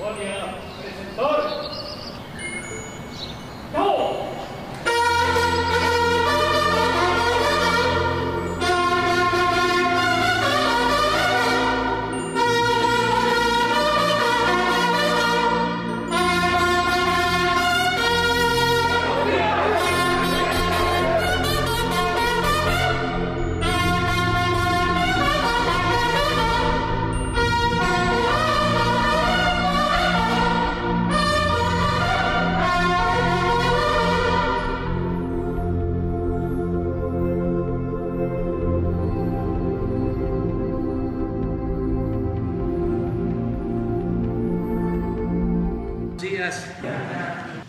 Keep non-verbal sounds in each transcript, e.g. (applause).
Okay.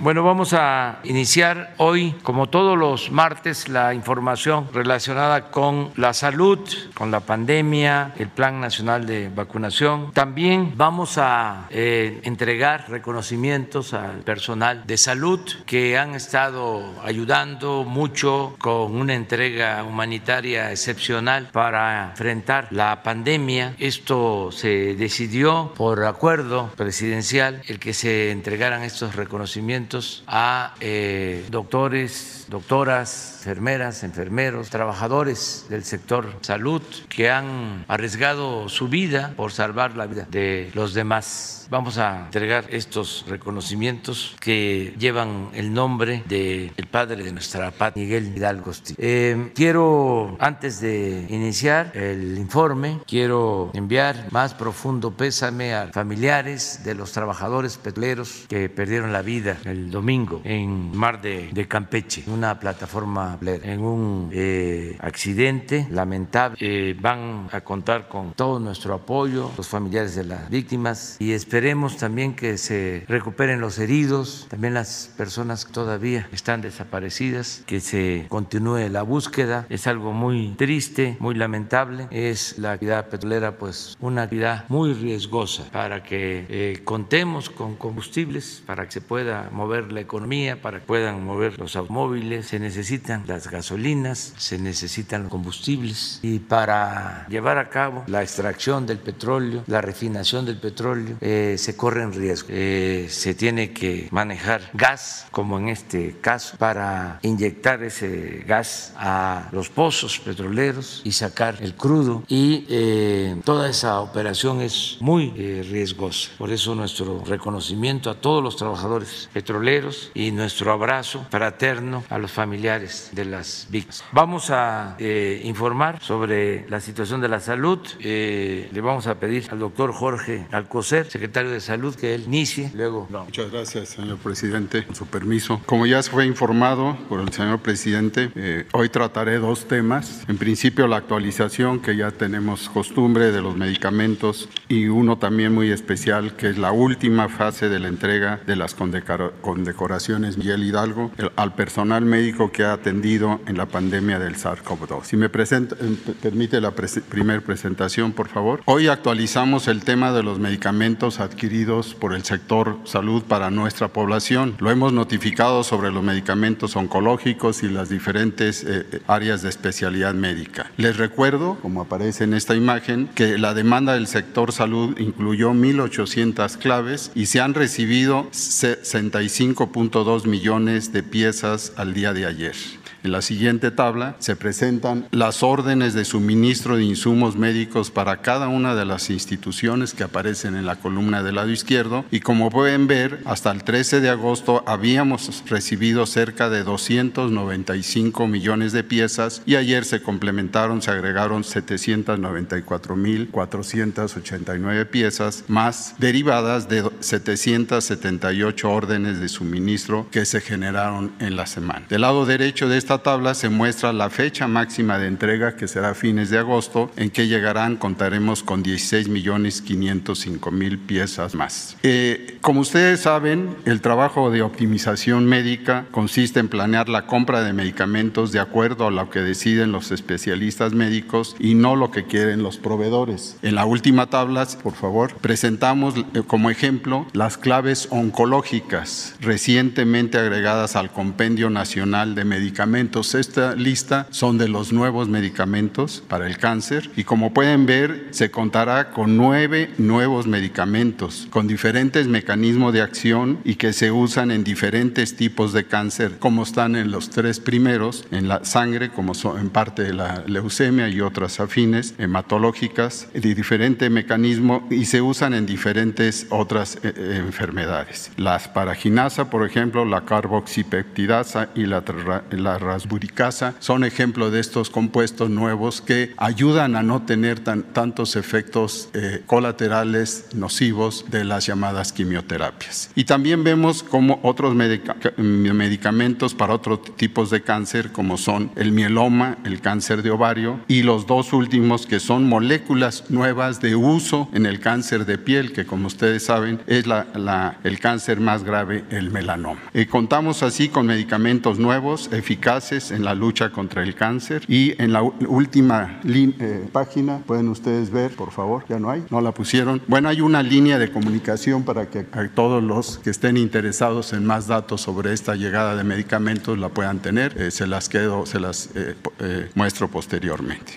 Bueno, vamos a iniciar hoy, como todos los martes, la información relacionada con la salud, con la pandemia, el Plan Nacional de Vacunación. También vamos a eh, entregar reconocimientos al personal de salud que han estado ayudando mucho con una entrega humanitaria excepcional para enfrentar la pandemia. Esto se decidió por acuerdo presidencial el que se entregaran estos reconocimientos a eh, doctores, doctoras, enfermeras, enfermeros, trabajadores del sector salud que han arriesgado su vida por salvar la vida de los demás. Vamos a entregar estos reconocimientos que llevan el nombre del padre de nuestra patria, Miguel Hidalgo. Eh, quiero, antes de iniciar el informe, quiero enviar más profundo pésame a familiares de los trabajadores petroleros que perdieron la vida el domingo en mar de, de Campeche, una plataforma en un eh, accidente lamentable. Eh, van a contar con todo nuestro apoyo, los familiares de las víctimas y esperemos también que se recuperen los heridos, también las personas que todavía están desaparecidas, que se continúe la búsqueda. Es algo muy triste, muy lamentable. Es la actividad petrolera, pues una actividad muy riesgosa para que eh, contemos con combustibles, para que se pueda mover la economía, para que puedan mover los automóviles. Se necesitan las gasolinas, se necesitan los combustibles y para llevar a cabo la extracción del petróleo, la refinación del petróleo, eh, se corren riesgos. Eh, se tiene que manejar gas, como en este caso, para inyectar ese gas a los pozos petroleros y sacar el crudo y eh, toda esa operación es muy riesgosa. Por eso nuestro reconocimiento a todos los trabajadores petroleros y nuestro abrazo fraterno a los familiares de las víctimas. Vamos a eh, informar sobre la situación de la salud. Eh, le vamos a pedir al doctor Jorge Alcocer, secretario de Salud, que él inicie. Luego. Muchas gracias, señor presidente. Con su permiso. Como ya se fue informado por el señor presidente, eh, hoy trataré dos temas. En principio, la actualización, que ya tenemos costumbre de los medicamentos, y uno también muy especial, que es la última fase de la entrega de las condecoraciones Miguel Hidalgo al personal médico que ha atendido en la pandemia del SARS-CoV-2. Si me eh, permite la primera presentación, por favor. Hoy actualizamos el tema de los medicamentos adquiridos por el sector salud para nuestra población. Lo hemos notificado sobre los medicamentos oncológicos y las diferentes eh, eh, áreas de especialidad médica. Les recuerdo, como aparece en esta imagen, que la demanda del sector salud incluyó 1.800 claves y se han recibido 65.2 millones de piezas al día de ayer. En la siguiente tabla se presentan las órdenes de suministro de insumos médicos para cada una de las instituciones que aparecen en la columna del lado izquierdo y como pueden ver, hasta el 13 de agosto habíamos recibido cerca de 295 millones de piezas y ayer se complementaron, se agregaron 794.489 piezas más derivadas de 778 órdenes de suministro que se generaron en la semana. Del lado derecho de esta esta tabla se muestra la fecha máxima de entrega, que será fines de agosto, en que llegarán, contaremos con 16 millones 505 mil piezas más. Eh, como ustedes saben, el trabajo de optimización médica consiste en planear la compra de medicamentos de acuerdo a lo que deciden los especialistas médicos y no lo que quieren los proveedores. En la última tabla, por favor, presentamos eh, como ejemplo las claves oncológicas recientemente agregadas al Compendio Nacional de Medicamentos medicamentos. Esta lista son de los nuevos medicamentos para el cáncer y como pueden ver se contará con nueve nuevos medicamentos con diferentes mecanismos de acción y que se usan en diferentes tipos de cáncer, como están en los tres primeros, en la sangre, como son en parte de la leucemia y otras afines, hematológicas, de diferente mecanismo y se usan en diferentes otras eh, eh, enfermedades. La asparaginasa, por ejemplo, la carboxipeptidasa y la, la rasburicasa son ejemplos de estos compuestos nuevos que ayudan a no tener tan, tantos efectos eh, colaterales nocivos de las llamadas quimioterapias. Y también vemos como otros medicamentos para otros tipos de cáncer, como son el mieloma, el cáncer de ovario y los dos últimos que son moléculas nuevas de uso en el cáncer de piel, que como ustedes saben es la, el cáncer más grave, el melanoma. Y contamos así con medicamentos nuevos, eficaces en la lucha contra el cáncer y en la última eh, página pueden ustedes ver, por favor, ya no hay, no la pusieron. Bueno, hay una línea de comunicación para que todos los que estén interesados en más datos sobre esta llegada de medicamentos la puedan tener. Eh, se las quedo, se las eh, muestro posteriormente.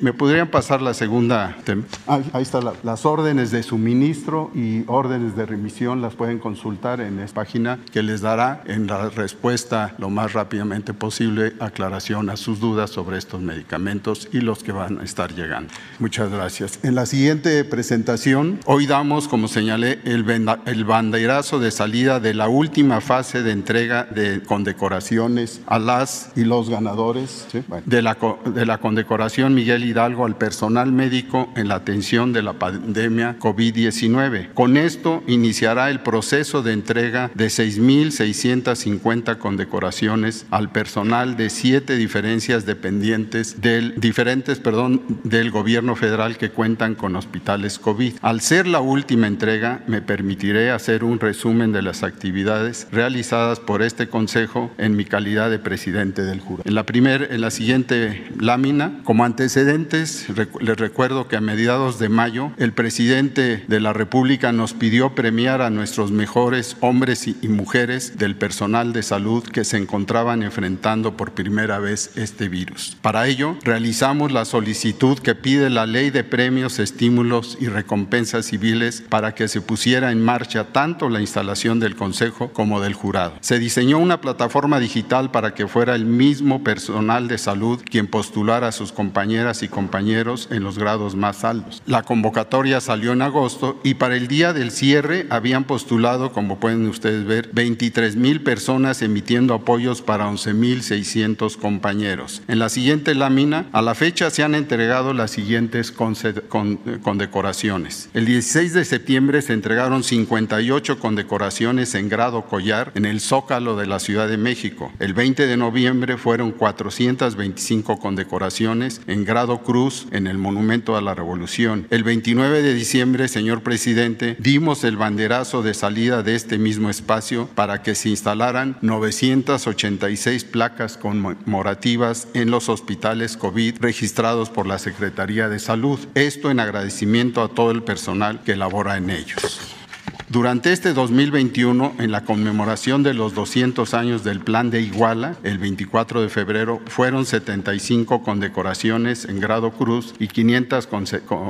¿Me podrían pasar la segunda? Ah, ahí está, las órdenes de suministro y órdenes de remisión las pueden consultar en esta página que les dará en la respuesta lo más rápidamente posible aclaración a sus dudas sobre estos medicamentos y los que van a estar llegando. Muchas gracias. En la siguiente presentación, hoy damos, como señalé, el, el banderazo de salida de la última fase de entrega de condecoraciones a las y los ganadores de, la, de la condecoración Miguel Hidalgo al personal médico en la atención de la pandemia COVID-19. Con esto iniciará el proceso de entrega de 6.650 condecoraciones al personal de siete diferencias dependientes del, diferentes perdón, del gobierno federal que cuentan con hospitales COVID. Al ser la última entrega, me permitiré hacer un resumen de las actividades realizadas por este Consejo en mi calidad de presidente del jurado. En la, primer, en la siguiente lámina, como antecedentes, les recuerdo que a mediados de mayo, el presidente de la República nos pidió premiar a nuestros mejores hombres y mujeres del personal de salud que se encontraban enfrentando por primera vez este virus. Para ello, realizamos la solicitud que pide la ley de premios, estímulos y recompensas civiles para que se pusiera en marcha tanto la instalación del Consejo como del jurado. Se diseñó una plataforma digital para que fuera el mismo personal de salud quien postulara a sus compañeras y compañeros en los grados más altos. La convocatoria salió en agosto y para el día del cierre habían postulado, como pueden ustedes ver, 23 mil personas emitiendo apoyos para 11 mil 600 compañeros. En la siguiente lámina, a la fecha se han entregado las siguientes condecoraciones. El 16 de septiembre se entregaron 58 condecoraciones en grado collar en el Zócalo de la Ciudad de México. El 20 de noviembre fueron 425 condecoraciones en grado cruz en el Monumento a la Revolución. El 29 de diciembre, señor presidente, dimos el banderazo de salida de este mismo espacio para que se instalaran 986 placas conmemorativas en los hospitales COVID registrados por la Secretaría de Salud. Esto en agradecimiento a todo el personal que labora en ellos. Durante este 2021, en la conmemoración de los 200 años del Plan de Iguala, el 24 de febrero, fueron 75 condecoraciones en grado cruz y 500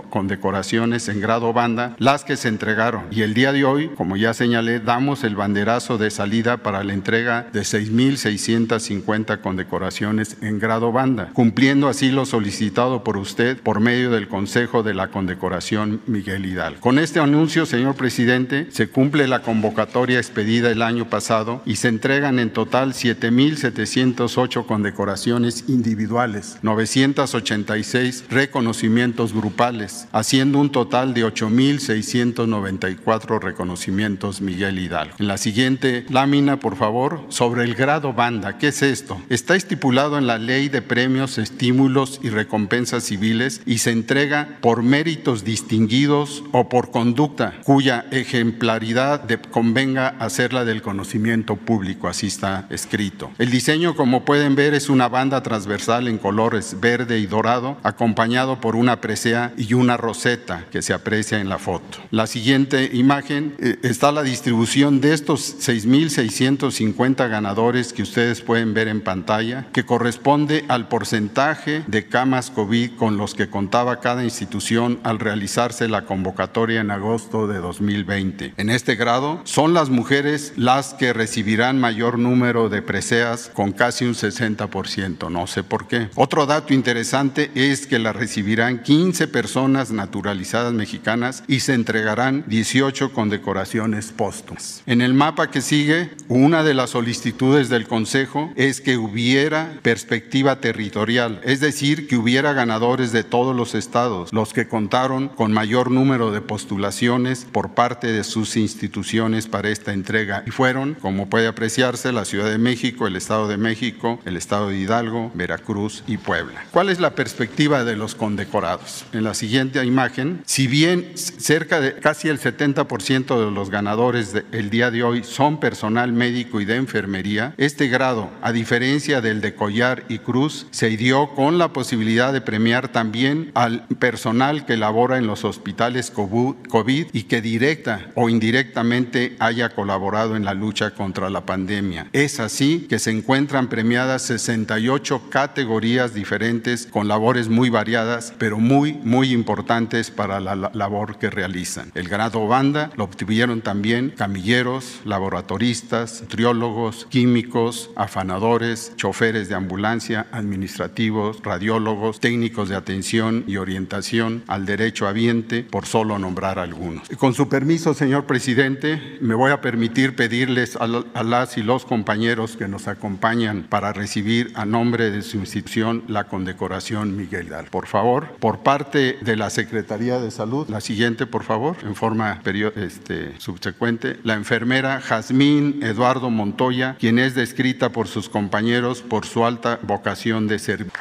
condecoraciones en grado banda las que se entregaron. Y el día de hoy, como ya señalé, damos el banderazo de salida para la entrega de 6.650 condecoraciones en grado banda, cumpliendo así lo solicitado por usted por medio del Consejo de la Condecoración Miguel Hidalgo. Con este anuncio, señor presidente, se cumple la convocatoria expedida el año pasado y se entregan en total 7.708 condecoraciones individuales, 986 reconocimientos grupales, haciendo un total de 8.694 reconocimientos Miguel Hidalgo. En la siguiente lámina, por favor, sobre el grado banda. ¿Qué es esto? Está estipulado en la ley de premios, estímulos y recompensas civiles y se entrega por méritos distinguidos o por conducta cuya ejemplar ejemplaridad de, convenga hacerla del conocimiento público, así está escrito. El diseño, como pueden ver, es una banda transversal en colores verde y dorado, acompañado por una presea y una roseta que se aprecia en la foto. La siguiente imagen eh, está la distribución de estos 6.650 ganadores que ustedes pueden ver en pantalla, que corresponde al porcentaje de camas COVID con los que contaba cada institución al realizarse la convocatoria en agosto de 2020. En este grado, son las mujeres las que recibirán mayor número de preseas con casi un 60%, no sé por qué. Otro dato interesante es que la recibirán 15 personas naturalizadas mexicanas y se entregarán 18 condecoraciones póstumas. En el mapa que sigue, una de las solicitudes del Consejo es que hubiera perspectiva territorial, es decir, que hubiera ganadores de todos los estados, los que contaron con mayor número de postulaciones por parte de sus instituciones para esta entrega y fueron, como puede apreciarse, la Ciudad de México, el Estado de México, el Estado de Hidalgo, Veracruz y Puebla. ¿Cuál es la perspectiva de los condecorados? En la siguiente imagen, si bien cerca de casi el 70% de los ganadores del día de hoy son personal médico y de enfermería, este grado, a diferencia del de Collar y Cruz, se dio con la posibilidad de premiar también al personal que labora en los hospitales COVID y que directa o indirectamente haya colaborado en la lucha contra la pandemia. Es así que se encuentran premiadas 68 categorías diferentes con labores muy variadas, pero muy, muy importantes para la labor que realizan. El grado banda lo obtuvieron también camilleros, laboratoristas, triólogos, químicos, afanadores, choferes de ambulancia, administrativos, radiólogos, técnicos de atención y orientación al derecho habiente, por solo nombrar algunos. Con su permiso, señor presidente, me voy a permitir pedirles a, las y los compañeros que nos acompañan para recibir a nombre de su institución la condecoración Miguel Dal. Por favor, por parte de la Secretaría de Salud, la siguiente, por favor, en forma este, subsecuente, la enfermera Jazmín Eduardo Montoya, quien es descrita por sus compañeros por su alta vocación de servicio.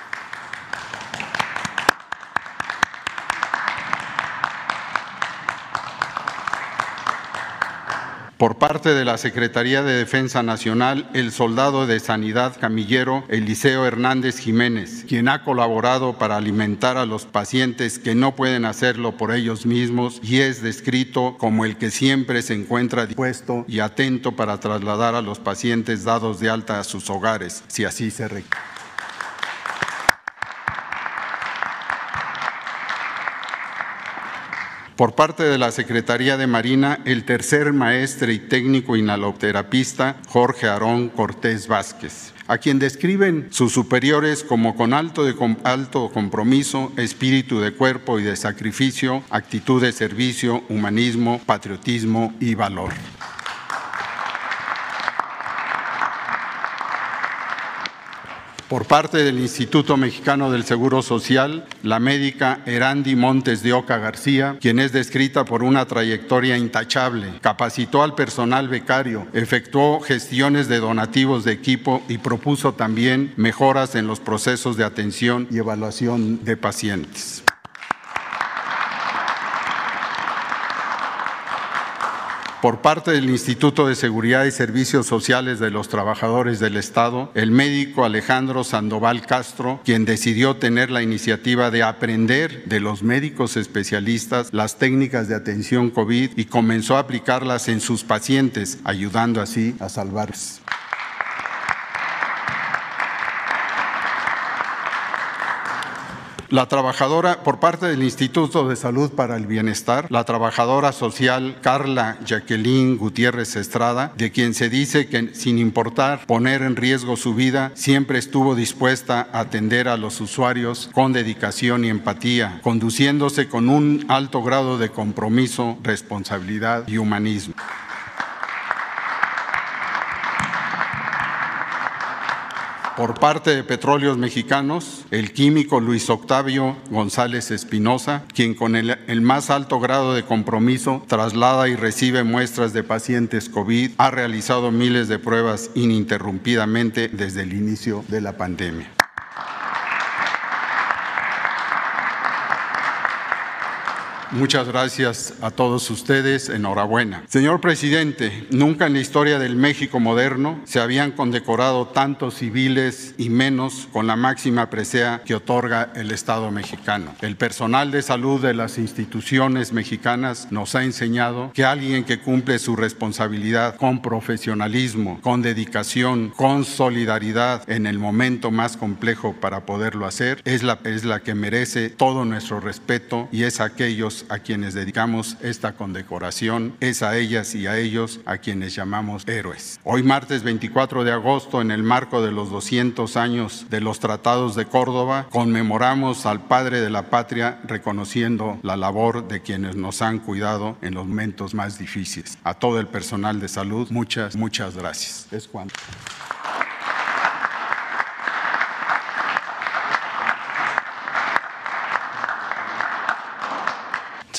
Por parte de la Secretaría de Defensa Nacional, el soldado de Sanidad Camillero Eliseo Hernández Jiménez, quien ha colaborado para alimentar a los pacientes que no pueden hacerlo por ellos mismos y es descrito como el que siempre se encuentra dispuesto y atento para trasladar a los pacientes dados de alta a sus hogares, si así se requiere. Por parte de la Secretaría de Marina, el tercer maestre y técnico inhaloterapista Jorge Aarón Cortés Vázquez, a quien describen sus superiores como con alto, de, alto compromiso, espíritu de cuerpo y de sacrificio, actitud de servicio, humanismo, patriotismo y valor. Por parte del Instituto Mexicano del Seguro Social, la médica Erandi Montes de Oca García, quien es descrita por una trayectoria intachable, capacitó al personal becario, efectuó gestiones de donativos de equipo y propuso también mejoras en los procesos de atención y evaluación de pacientes. Por parte del Instituto de Seguridad y Servicios Sociales de los Trabajadores del Estado, el médico Alejandro Sandoval Castro, quien decidió tener la iniciativa de aprender de los médicos especialistas las técnicas de atención COVID y comenzó a aplicarlas en sus pacientes, ayudando así a salvarse. La trabajadora, por parte del Instituto de Salud para el Bienestar, la trabajadora social Carla Jacqueline Gutiérrez Estrada, de quien se dice que sin importar poner en riesgo su vida, siempre estuvo dispuesta a atender a los usuarios con dedicación y empatía, conduciéndose con un alto grado de compromiso, responsabilidad y humanismo. Por parte de Petróleos Mexicanos, el químico Luis Octavio González Espinosa, quien con el, el, más alto grado de compromiso traslada y recibe muestras de pacientes COVID, ha realizado miles de pruebas ininterrumpidamente desde el inicio de la pandemia. Muchas gracias a todos ustedes. Enhorabuena. Señor presidente, nunca en la historia del México moderno se habían condecorado tantos civiles y menos con la máxima presea que otorga el Estado mexicano. El personal de salud de las instituciones mexicanas nos ha enseñado que alguien que cumple su responsabilidad con profesionalismo, con dedicación, con solidaridad en el momento más complejo para poderlo hacer, es la, es la que merece todo nuestro respeto y es aquellos a quienes dedicamos esta condecoración, es a ellas y a ellos a quienes llamamos héroes. Hoy martes 24 de agosto, en el marco de los 200 años de los tratados de Córdoba, conmemoramos al Padre de la Patria reconociendo la labor de quienes nos han cuidado en los momentos más difíciles. A todo el personal de salud, muchas, muchas gracias. Es cuanto.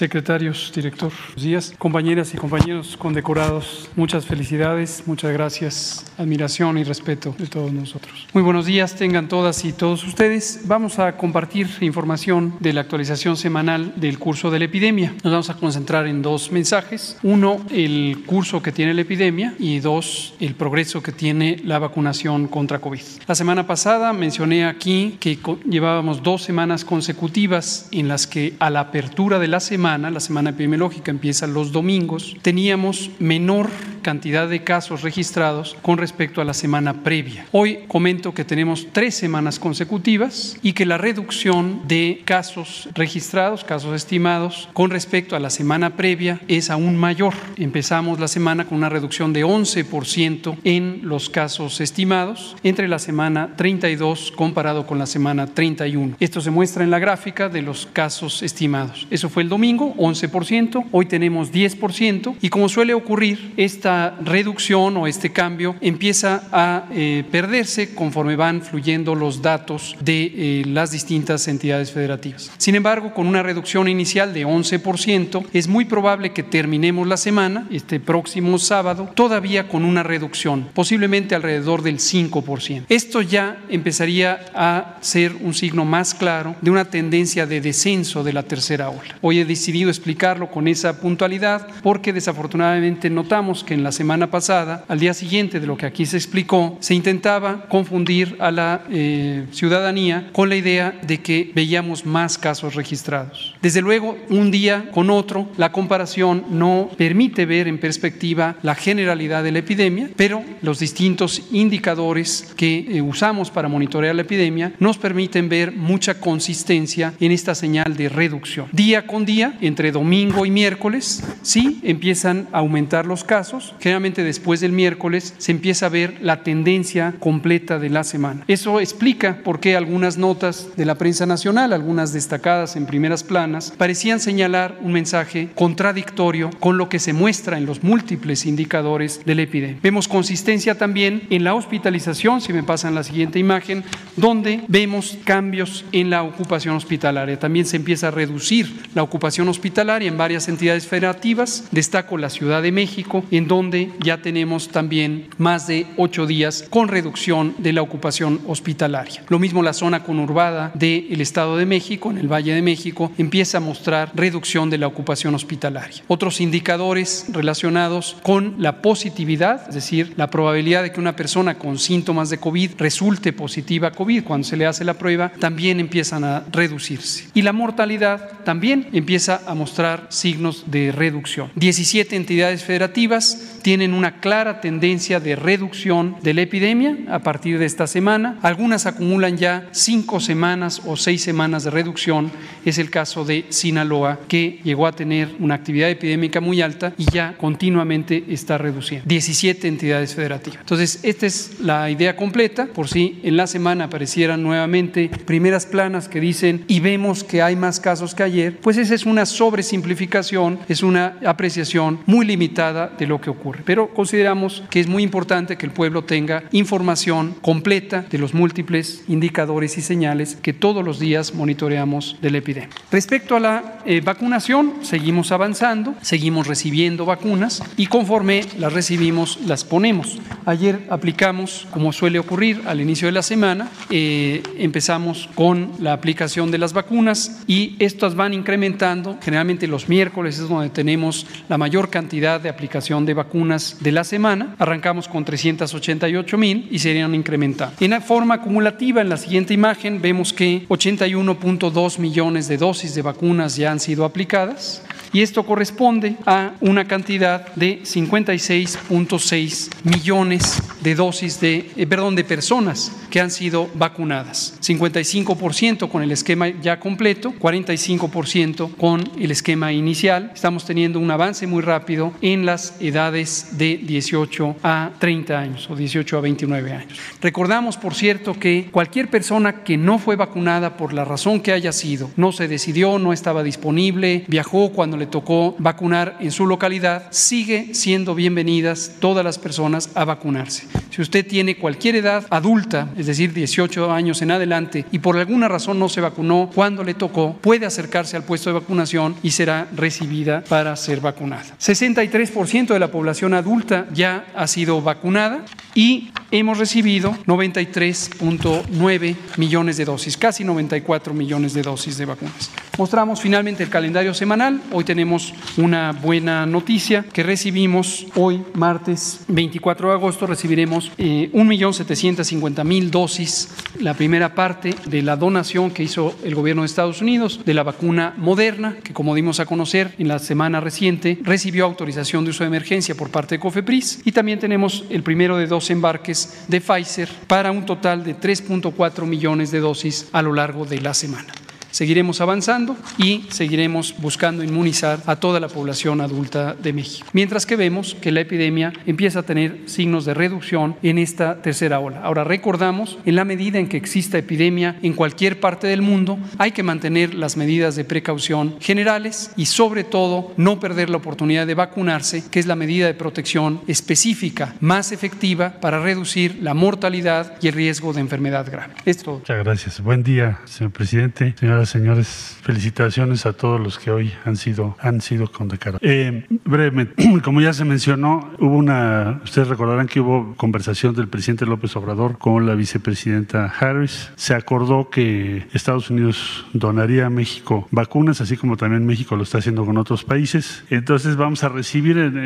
Secretarios, director, buenos días, compañeras y compañeros condecorados, muchas felicidades, muchas gracias, admiración y respeto de todos nosotros. Muy buenos días, tengan todas y todos ustedes. Vamos a compartir información de la actualización semanal del curso de la epidemia. Nos vamos a concentrar en dos mensajes. Uno, el curso que tiene la epidemia y dos, el progreso que tiene la vacunación contra COVID. La semana pasada mencioné aquí que llevábamos dos semanas consecutivas en las que a la apertura de la semana la semana epidemiológica empieza los domingos, teníamos menor cantidad de casos registrados con respecto a la semana previa. Hoy comento que tenemos tres semanas consecutivas y que la reducción de casos registrados, casos estimados, con respecto a la semana previa es aún mayor. Empezamos la semana con una reducción de 11% en los casos estimados entre la semana 32 comparado con la semana 31. Esto se muestra en la gráfica de los casos estimados. Eso fue el domingo 11%, hoy tenemos 10% y como suele ocurrir, esta reducción o este cambio empieza a eh, perderse conforme van fluyendo los datos de eh, las distintas entidades federativas. Sin embargo, con una reducción inicial de 11%, es muy probable que terminemos la semana, este próximo sábado, todavía con una reducción, posiblemente alrededor del 5%. Esto ya empezaría a ser un signo más claro de una tendencia de descenso de la tercera ola. Hoy he decidido explicarlo con esa puntualidad porque desafortunadamente notamos que en la semana pasada, al día siguiente de lo que aquí se explicó, se intentaba confundir a la eh, ciudadanía con la idea de que veíamos más casos registrados. Desde luego, un día con otro, la comparación no permite ver en perspectiva la generalidad de la epidemia, pero los distintos indicadores que eh, usamos para monitorear la epidemia nos permiten ver mucha consistencia en esta señal de reducción. Día con día entre domingo y miércoles, sí empiezan a aumentar los casos. Generalmente después del miércoles se empieza a ver la tendencia completa de la semana. Eso explica por qué algunas notas de la prensa nacional, algunas destacadas en primeras planas, parecían señalar un mensaje contradictorio con lo que se muestra en los múltiples indicadores de la epidemia. Vemos consistencia también en la hospitalización, si me pasan la siguiente imagen, donde vemos cambios en la ocupación hospitalaria. También se empieza a reducir la ocupación hospitalaria en varias entidades federativas. Destaco la Ciudad de México, en donde ya tenemos también más de ocho días con reducción de la ocupación hospitalaria. Lo mismo la zona conurbada del Estado de México, en el Valle de México, empieza a mostrar reducción de la ocupación hospitalaria. Otros indicadores relacionados con la positividad, es decir, la probabilidad de que una persona con síntomas de COVID resulte positiva a COVID cuando se le hace la prueba, también empiezan a reducirse. Y la mortalidad también empieza a mostrar signos de reducción. 17 entidades federativas tienen una clara tendencia de reducción de la epidemia a partir de esta semana. Algunas acumulan ya cinco semanas o seis semanas de reducción. Es el caso de Sinaloa, que llegó a tener una actividad epidémica muy alta y ya continuamente está reduciendo. 17 entidades federativas. Entonces, esta es la idea completa. Por si en la semana aparecieran nuevamente primeras planas que dicen y vemos que hay más casos que ayer, pues esa es una sobresimplificación, es una apreciación muy limitada de lo que ocurre. Pero consideramos que es muy importante que el pueblo tenga información completa de los múltiples indicadores y señales que todos los días monitoreamos de la epidemia. Respecto a la eh, vacunación, seguimos avanzando, seguimos recibiendo vacunas y conforme las recibimos, las ponemos. Ayer aplicamos, como suele ocurrir al inicio de la semana, eh, empezamos con la aplicación de las vacunas y estas van incrementando Generalmente los miércoles es donde tenemos la mayor cantidad de aplicación de vacunas de la semana. Arrancamos con 388 mil y serían incrementando. En forma acumulativa, en la siguiente imagen, vemos que 81.2 millones de dosis de vacunas ya han sido aplicadas y esto corresponde a una cantidad de 56.6 millones de dosis de, eh, perdón, de personas que han sido vacunadas. 55% con el esquema ya completo, 45% con el esquema inicial. Estamos teniendo un avance muy rápido en las edades de 18 a 30 años o 18 a 29 años. Recordamos, por cierto, que cualquier persona que no fue vacunada por la razón que haya sido, no se decidió, no estaba disponible, viajó cuando le tocó vacunar en su localidad, sigue siendo bienvenidas todas las personas a vacunarse. Si usted tiene cualquier edad adulta, es decir, 18 años en adelante, y por alguna razón no se vacunó cuando le tocó, puede acercarse al puesto de vacunación y será recibida para ser vacunada. 63% de la población adulta ya ha sido vacunada y hemos recibido 93.9 millones de dosis, casi 94 millones de dosis de vacunas. Mostramos finalmente el calendario semanal. Hoy tenemos una buena noticia que recibimos hoy, martes 24 de agosto, recibiremos eh, 1.750.000 dosis, la primera parte de la donación que hizo el gobierno de Estados Unidos de la vacuna Moderna, que como dimos a conocer en la semana reciente, recibió autorización de uso de emergencia por parte de COFEPRIS y también tenemos el primero de dos embarques de Pfizer para un total de 3.4 millones de dosis a lo largo de la semana. Seguiremos avanzando y seguiremos buscando inmunizar a toda la población adulta de México. Mientras que vemos que la epidemia empieza a tener signos de reducción en esta tercera ola. Ahora recordamos, en la medida en que exista epidemia en cualquier parte del mundo, hay que mantener las medidas de precaución generales y sobre todo no perder la oportunidad de vacunarse, que es la medida de protección específica más efectiva para reducir la mortalidad y el riesgo de enfermedad grave. Esto. Muchas gracias. Buen día, señor presidente. Señora señores, felicitaciones a todos los que hoy han sido, han sido condecorados. Eh, brevemente, (clears throat) como ya se mencionó, hubo una, ustedes recordarán que hubo conversación del presidente López Obrador con la vicepresidenta Harris. Se acordó que Estados Unidos donaría a México vacunas, así como también México lo está haciendo con otros países. Entonces vamos a recibir en,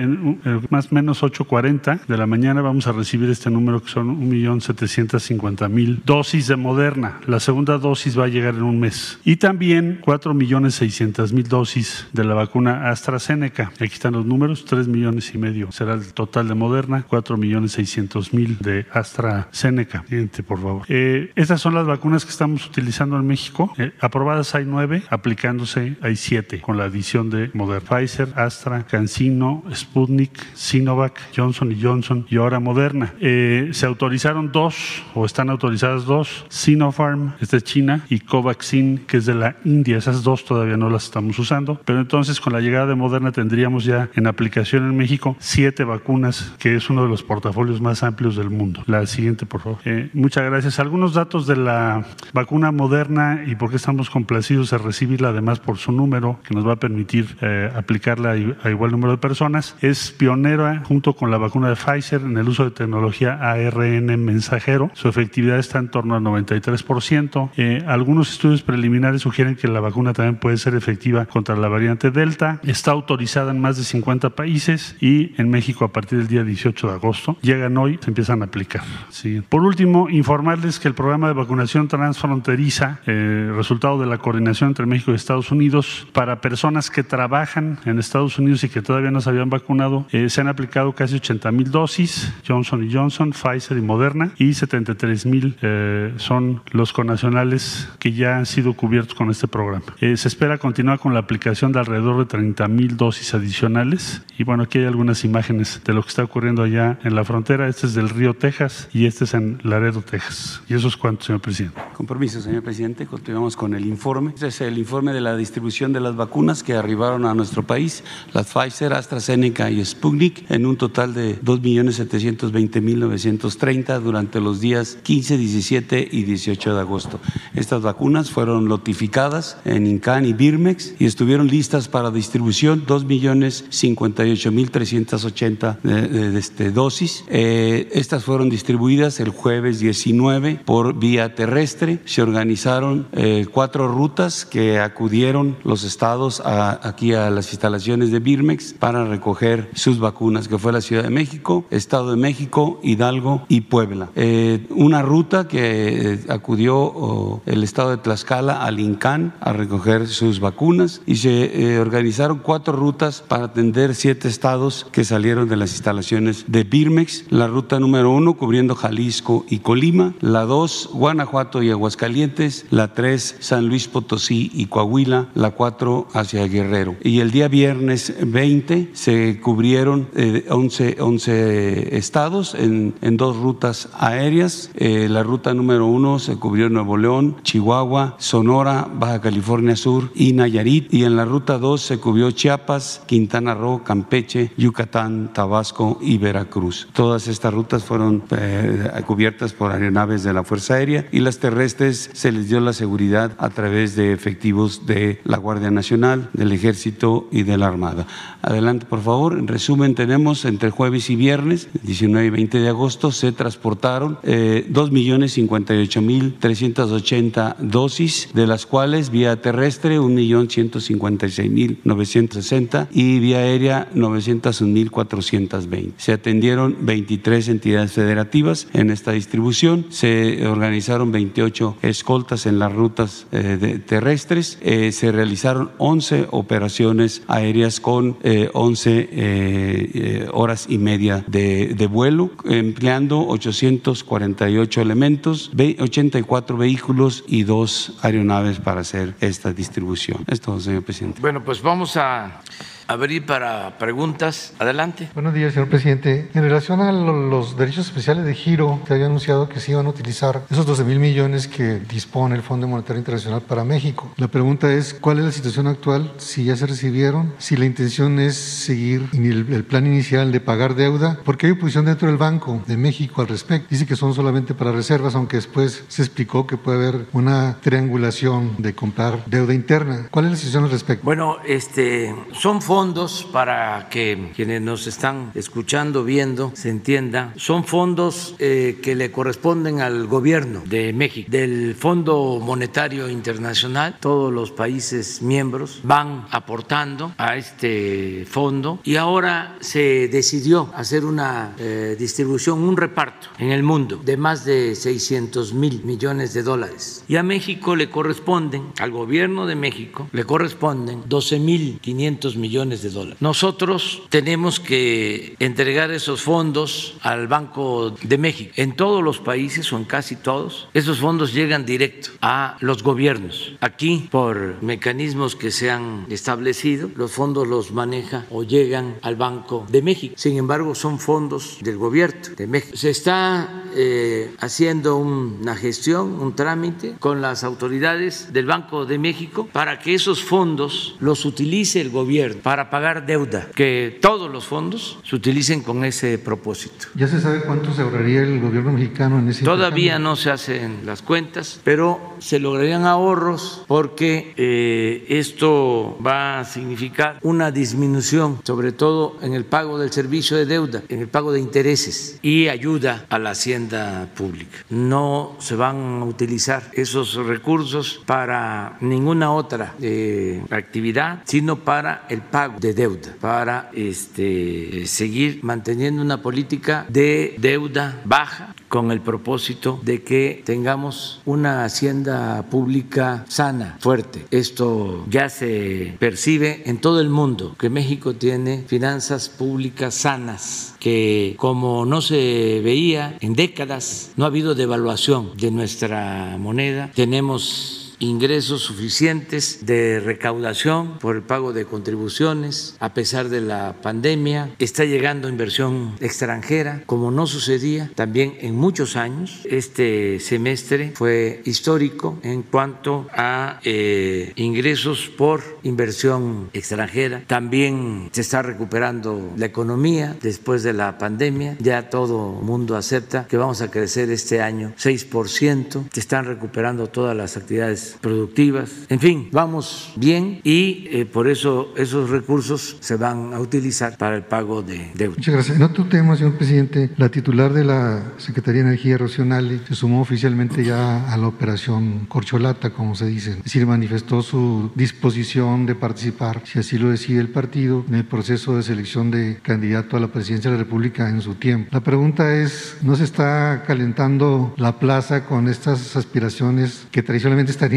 en, más o menos 8.40 de la mañana, vamos a recibir este número que son 1.750.000 dosis de Moderna. La segunda dosis va a llegar en un mes. Y también 4.600.000 dosis de la vacuna AstraZeneca. Aquí están los números, 3 millones y medio será el total de Moderna, 4.600.000 de AstraZeneca. Siguiente, por favor. Eh, estas son las vacunas que estamos utilizando en México. Eh, aprobadas hay nueve, aplicándose hay siete, con la adición de Moderna. Pfizer, Astra, CanSino, Sputnik, Sinovac, Johnson Johnson y ahora Moderna. Eh, se autorizaron dos, o están autorizadas dos, Sinopharm, es de China, y Covaxin, es de la India. Esas dos todavía no las estamos usando, pero entonces con la llegada de Moderna tendríamos ya en aplicación en México siete vacunas, que es uno de los portafolios más amplios del mundo. La siguiente, por favor. Eh, muchas gracias. Algunos datos de la vacuna Moderna y por qué estamos complacidos de recibirla, además por su número, que nos va a permitir eh, aplicarla a igual número de personas. Es pionera junto con la vacuna de Pfizer en el uso de tecnología ARN mensajero. Su efectividad está en torno al 93%. Eh, algunos estudios preliminares sugieren que la vacuna también puede ser efectiva contra la variante Delta. Está autorizada en más de 50 países y en México a partir del día 18 de agosto. Llegan hoy, se empiezan a aplicar. Sí. Por último, informarles que el programa de vacunación transfronteriza, eh, resultado de la coordinación entre México y Estados Unidos, para personas que trabajan en Estados Unidos y que todavía no se habían vacunado, eh, se han aplicado casi 80 mil dosis, Johnson Johnson, Pfizer y Moderna, y 73 mil eh, son los conacionales que ya han sido cubiertos con este programa. Eh, se espera continuar con la aplicación de alrededor de 30 mil dosis adicionales. Y bueno, aquí hay algunas imágenes de lo que está ocurriendo allá en la frontera. Este es del río Texas y este es en Laredo, Texas. ¿Y eso es cuánto, señor presidente? Con permiso, señor presidente, continuamos con el informe. Este es el informe de la distribución de las vacunas que arribaron a nuestro país, las Pfizer, AstraZeneca y Sputnik, en un total de 2.720.930 durante los días 15, 17 y 18 de agosto. Estas vacunas fueron notificadas en INCAN y Birmex y estuvieron listas para distribución 2.058.380 de, de, de este, dosis. Eh, estas fueron distribuidas el jueves 19 por vía terrestre. Se organizaron eh, cuatro rutas que acudieron los estados aquí a las instalaciones de Birmex para recoger sus vacunas, que fue la Ciudad de México, Estado de México, Hidalgo y Puebla. Eh, una ruta que acudió el estado de Tlaxcala INCAN a recoger sus vacunas y se organizaron cuatro rutas para atender siete estados que salieron de las instalaciones de Birmex. La ruta número uno cubriendo Jalisco y Colima, la dos Guanajuato y Aguascalientes, la tres San Luis Potosí y Coahuila, la cuatro hacia Guerrero. Y el día viernes 20 se cubrieron 11, eh, estados en, dos rutas aéreas. Eh, la ruta número uno se cubrió Nuevo León, Chihuahua, Sonora, Baja California Sur y Nayarit. Y en la ruta dos se cubrió Chiapas, Quintana Roo, Campeche, Yucatán, Tabasco y Veracruz. Todas estas rutas fueron eh, cubiertas por aeronaves de la Fuerza Aérea y las terrestres se les dio la seguridad a través de efectivos de la Guardia Nacional, del Ejército y de la Armada. Adelante, por favor. En resumen, tenemos entre jueves y viernes, 19 y 20 de agosto, se transportaron eh, 2.058.380 dosis, de las cuales vía terrestre 1.156.960 y vía aérea 901.420. Se atendieron 23 entidades federativas en esta distribución, se organizaron 28 escoltas en las rutas eh, terrestres, eh, se realizaron 11 operaciones aéreas con 11 eh, horas y media de, de vuelo, empleando 848 elementos, 84 vehículos y dos aeronaves para hacer esta distribución. Es todo, señor presidente. Bueno, pues vamos a abrir para preguntas. Adelante. Buenos días, señor presidente. En relación a los derechos especiales de giro, se había anunciado que se iban a utilizar esos 12 mil millones que dispone el Fondo Monetario Internacional para México. La pregunta es, ¿cuál es la situación actual? Si ya se recibieron, si la intención es seguir el, plan inicial de pagar deuda, porque hay oposición dentro del Banco de México al respecto. Dice que son solamente para reservas, aunque después se explicó que puede haber una triangulación de comprar deuda interna. ¿Cuál es la situación al respecto? Bueno, este, son fondos fondos, para que quienes nos están escuchando, viendo, se entienda, son fondos eh, que le corresponden al gobierno de México, del Fondo Monetario Internacional. Todos los países miembros van aportando a este fondo y ahora se decidió hacer una eh, distribución, un reparto en el mundo de más de 600 mil millones de dólares. Y a México le corresponden, al gobierno de México, le corresponden 12 mil 500 millones de dólares. Nosotros tenemos que entregar esos fondos al Banco de México. En todos los países o en casi todos, esos fondos llegan directo a los gobiernos. Aquí, por mecanismos que se han establecido, los fondos los maneja o llegan al Banco de México. Sin embargo, son fondos del gobierno de México. Se está eh, haciendo una gestión, un trámite con las autoridades del Banco de México para que esos fondos los utilice el gobierno pagar deuda, que todos los fondos se utilicen con ese propósito. ¿Ya se sabe cuánto se ahorraría el gobierno mexicano en ese Todavía no se hacen las cuentas, pero se lograrían ahorros porque eh, esto va a significar una disminución, sobre todo en el pago del servicio de deuda, en el pago de intereses y ayuda a la hacienda pública. No se van a utilizar esos recursos para ninguna otra eh, actividad, sino para el pago de deuda para este, seguir manteniendo una política de deuda baja con el propósito de que tengamos una hacienda pública sana, fuerte. Esto ya se percibe en todo el mundo, que México tiene finanzas públicas sanas, que como no se veía en décadas, no ha habido devaluación de nuestra moneda, tenemos ingresos suficientes de recaudación por el pago de contribuciones a pesar de la pandemia. Está llegando inversión extranjera, como no sucedía también en muchos años. Este semestre fue histórico en cuanto a eh, ingresos por inversión extranjera. También se está recuperando la economía después de la pandemia. Ya todo mundo acepta que vamos a crecer este año 6%. Se están recuperando todas las actividades productivas. En fin, vamos bien y eh, por eso esos recursos se van a utilizar para el pago de deuda. Muchas gracias. En otro tema, señor presidente, la titular de la Secretaría de Energía, Rocionale, se sumó oficialmente ya a la operación Corcholata, como se dice. Es decir, manifestó su disposición de participar, si así lo decide el partido, en el proceso de selección de candidato a la presidencia de la República en su tiempo. La pregunta es, ¿no se está calentando la plaza con estas aspiraciones que tradicionalmente estarían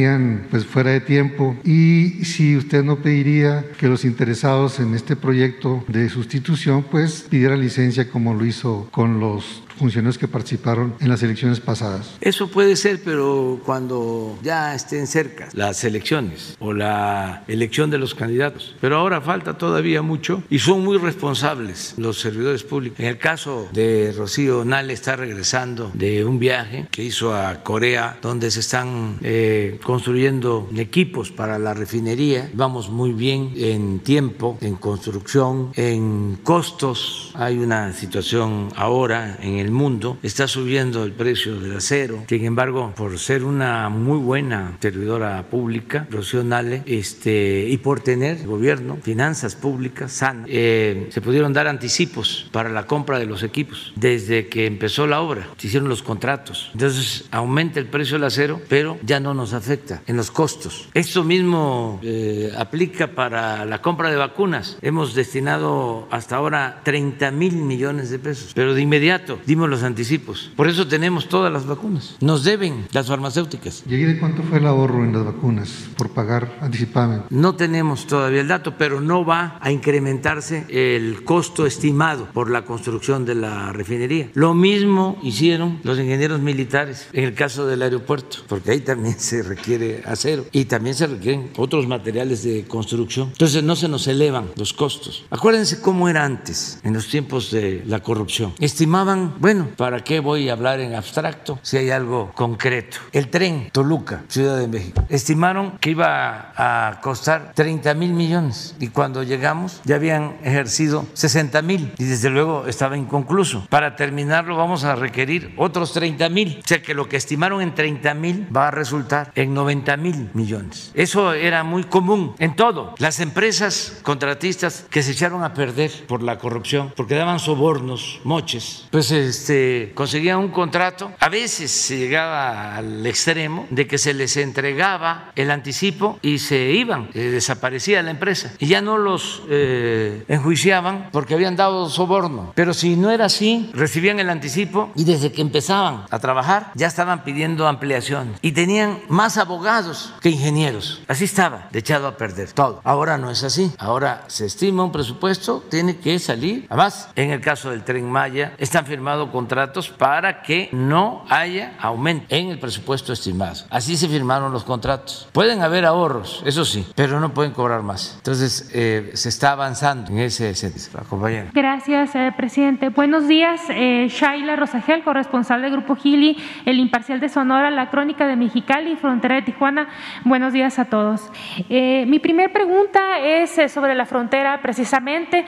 pues fuera de tiempo? Y si usted no pediría que los interesados en este proyecto de sustitución pues pidieran licencia como lo hizo con los funcionarios que participaron en las elecciones pasadas. Eso puede ser, pero cuando ya estén cerca las elecciones o la elección de los candidatos. Pero ahora falta todavía mucho y son muy responsables los servidores públicos. En el caso de Rocío Nale está regresando de un viaje que hizo a Corea, donde se están eh, construyendo equipos para la refinería. Vamos muy bien en tiempo, en construcción, en costos. Hay una situación ahora en el mundo, está subiendo el precio del acero. Sin embargo, por ser una muy buena servidora pública, profesional, este, y por tener gobierno, finanzas públicas sanas, eh, se pudieron dar anticipos para la compra de los equipos desde que empezó la obra, se hicieron los contratos. Entonces aumenta el precio del acero, pero ya no nos afecta en los costos. Esto mismo eh, aplica para la compra de vacunas. Hemos destinado hasta ahora 30 mil millones de pesos, pero de inmediato los anticipos. Por eso tenemos todas las vacunas. Nos deben las farmacéuticas. ¿Y de cuánto fue el ahorro en las vacunas por pagar anticipadamente? No tenemos todavía el dato, pero no va a incrementarse el costo estimado por la construcción de la refinería. Lo mismo hicieron los ingenieros militares en el caso del aeropuerto, porque ahí también se requiere acero y también se requieren otros materiales de construcción. Entonces no se nos elevan los costos. Acuérdense cómo era antes, en los tiempos de la corrupción. Estimaban, bueno, ¿para qué voy a hablar en abstracto si hay algo concreto? El tren Toluca, Ciudad de México, estimaron que iba a costar 30 mil millones y cuando llegamos ya habían ejercido 60 mil y desde luego estaba inconcluso. Para terminarlo vamos a requerir otros 30 mil, o sea que lo que estimaron en 30 mil va a resultar en 90 mil millones. Eso era muy común en todo. Las empresas contratistas que se echaron a perder por la corrupción, porque daban sobornos, moches, pues este, conseguían un contrato, a veces se llegaba al extremo de que se les entregaba el anticipo y se iban, eh, desaparecía la empresa y ya no los eh, enjuiciaban porque habían dado soborno. Pero si no era así, recibían el anticipo y desde que empezaban a trabajar ya estaban pidiendo ampliación y tenían más abogados que ingenieros. Así estaba, de echado a perder todo. Ahora no es así. Ahora se estima un presupuesto, tiene que salir. Además, en el caso del tren Maya, están firmados contratos para que no haya aumento en el presupuesto estimado. Así se firmaron los contratos. Pueden haber ahorros, eso sí, pero no pueden cobrar más. Entonces, eh, se está avanzando en ese sentido. Compañera. Gracias, eh, presidente. Buenos días, eh, Shaila Rosagel, corresponsal del Grupo Gili, El Imparcial de Sonora, La Crónica de Mexicali, Frontera Tijuana. Buenos días a todos. mi primera pregunta es sobre la frontera, precisamente.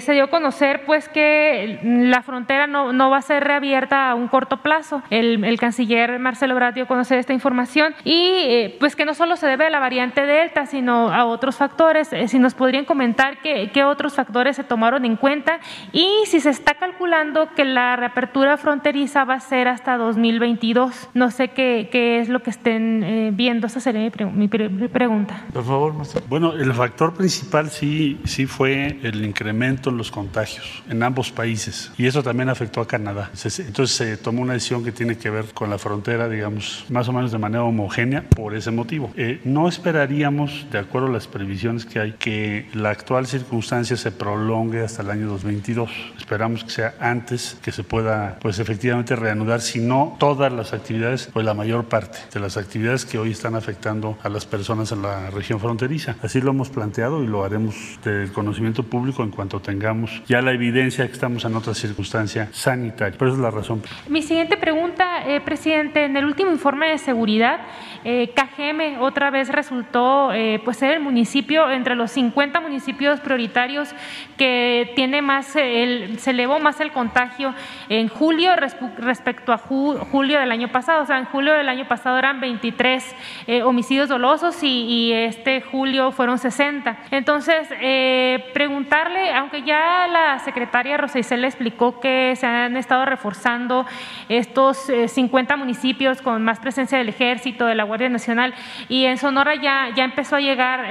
Se dio a conocer, pues, que la frontera no, va a ser reabierta a un corto plazo. El, canciller Marcelo Ebrard dio a conocer esta información y eh, pues que no solo se debe a la variante Delta, sino a otros factores. Eh, si nos podrían comentar qué, qué, otros factores se tomaron en cuenta y si se está calculando que la reapertura fronteriza va a ser hasta 2022. No sé qué, qué es lo que estén eh, viendo. Esa sería mi, pregunta. Por favor, Marcelo. Bueno, el factor principal sí, sí fue el incremento en los contagios en ambos países y eso también afectó a Canadá. Entonces se tomó una decisión que tiene que ver con la frontera, digamos, más o menos de manera homogénea por ese motivo. Eh, no esperaríamos, de acuerdo a las previsiones que hay, que la actual circunstancia se prolongue hasta el año 2022. Esperamos que sea antes que se pueda, pues efectivamente reanudar, si no todas las actividades, pues la mayor parte de las actividades que hoy están afectando a las personas en la región fronteriza. Así lo hemos planteado y lo haremos del conocimiento público en cuanto tengamos ya la evidencia que estamos en otras circunstancias sanitaria. Por eso es la razón. Mi siguiente pregunta, eh, presidente, en el último informe de seguridad, eh, KGM otra vez resultó eh, pues ser el municipio entre los 50 municipios prioritarios que tiene más, el, se elevó más el contagio en julio respecto a julio del año pasado. O sea, en julio del año pasado eran 23 eh, homicidios dolosos y, este julio fueron 60. Entonces, eh, preguntarle, aunque ya la secretaria Rosa le explicó que se han estado reforzando estos 50 municipios con más presencia del ejército, de la Guardia Nacional, y en Sonora ya, ya empezó a llegar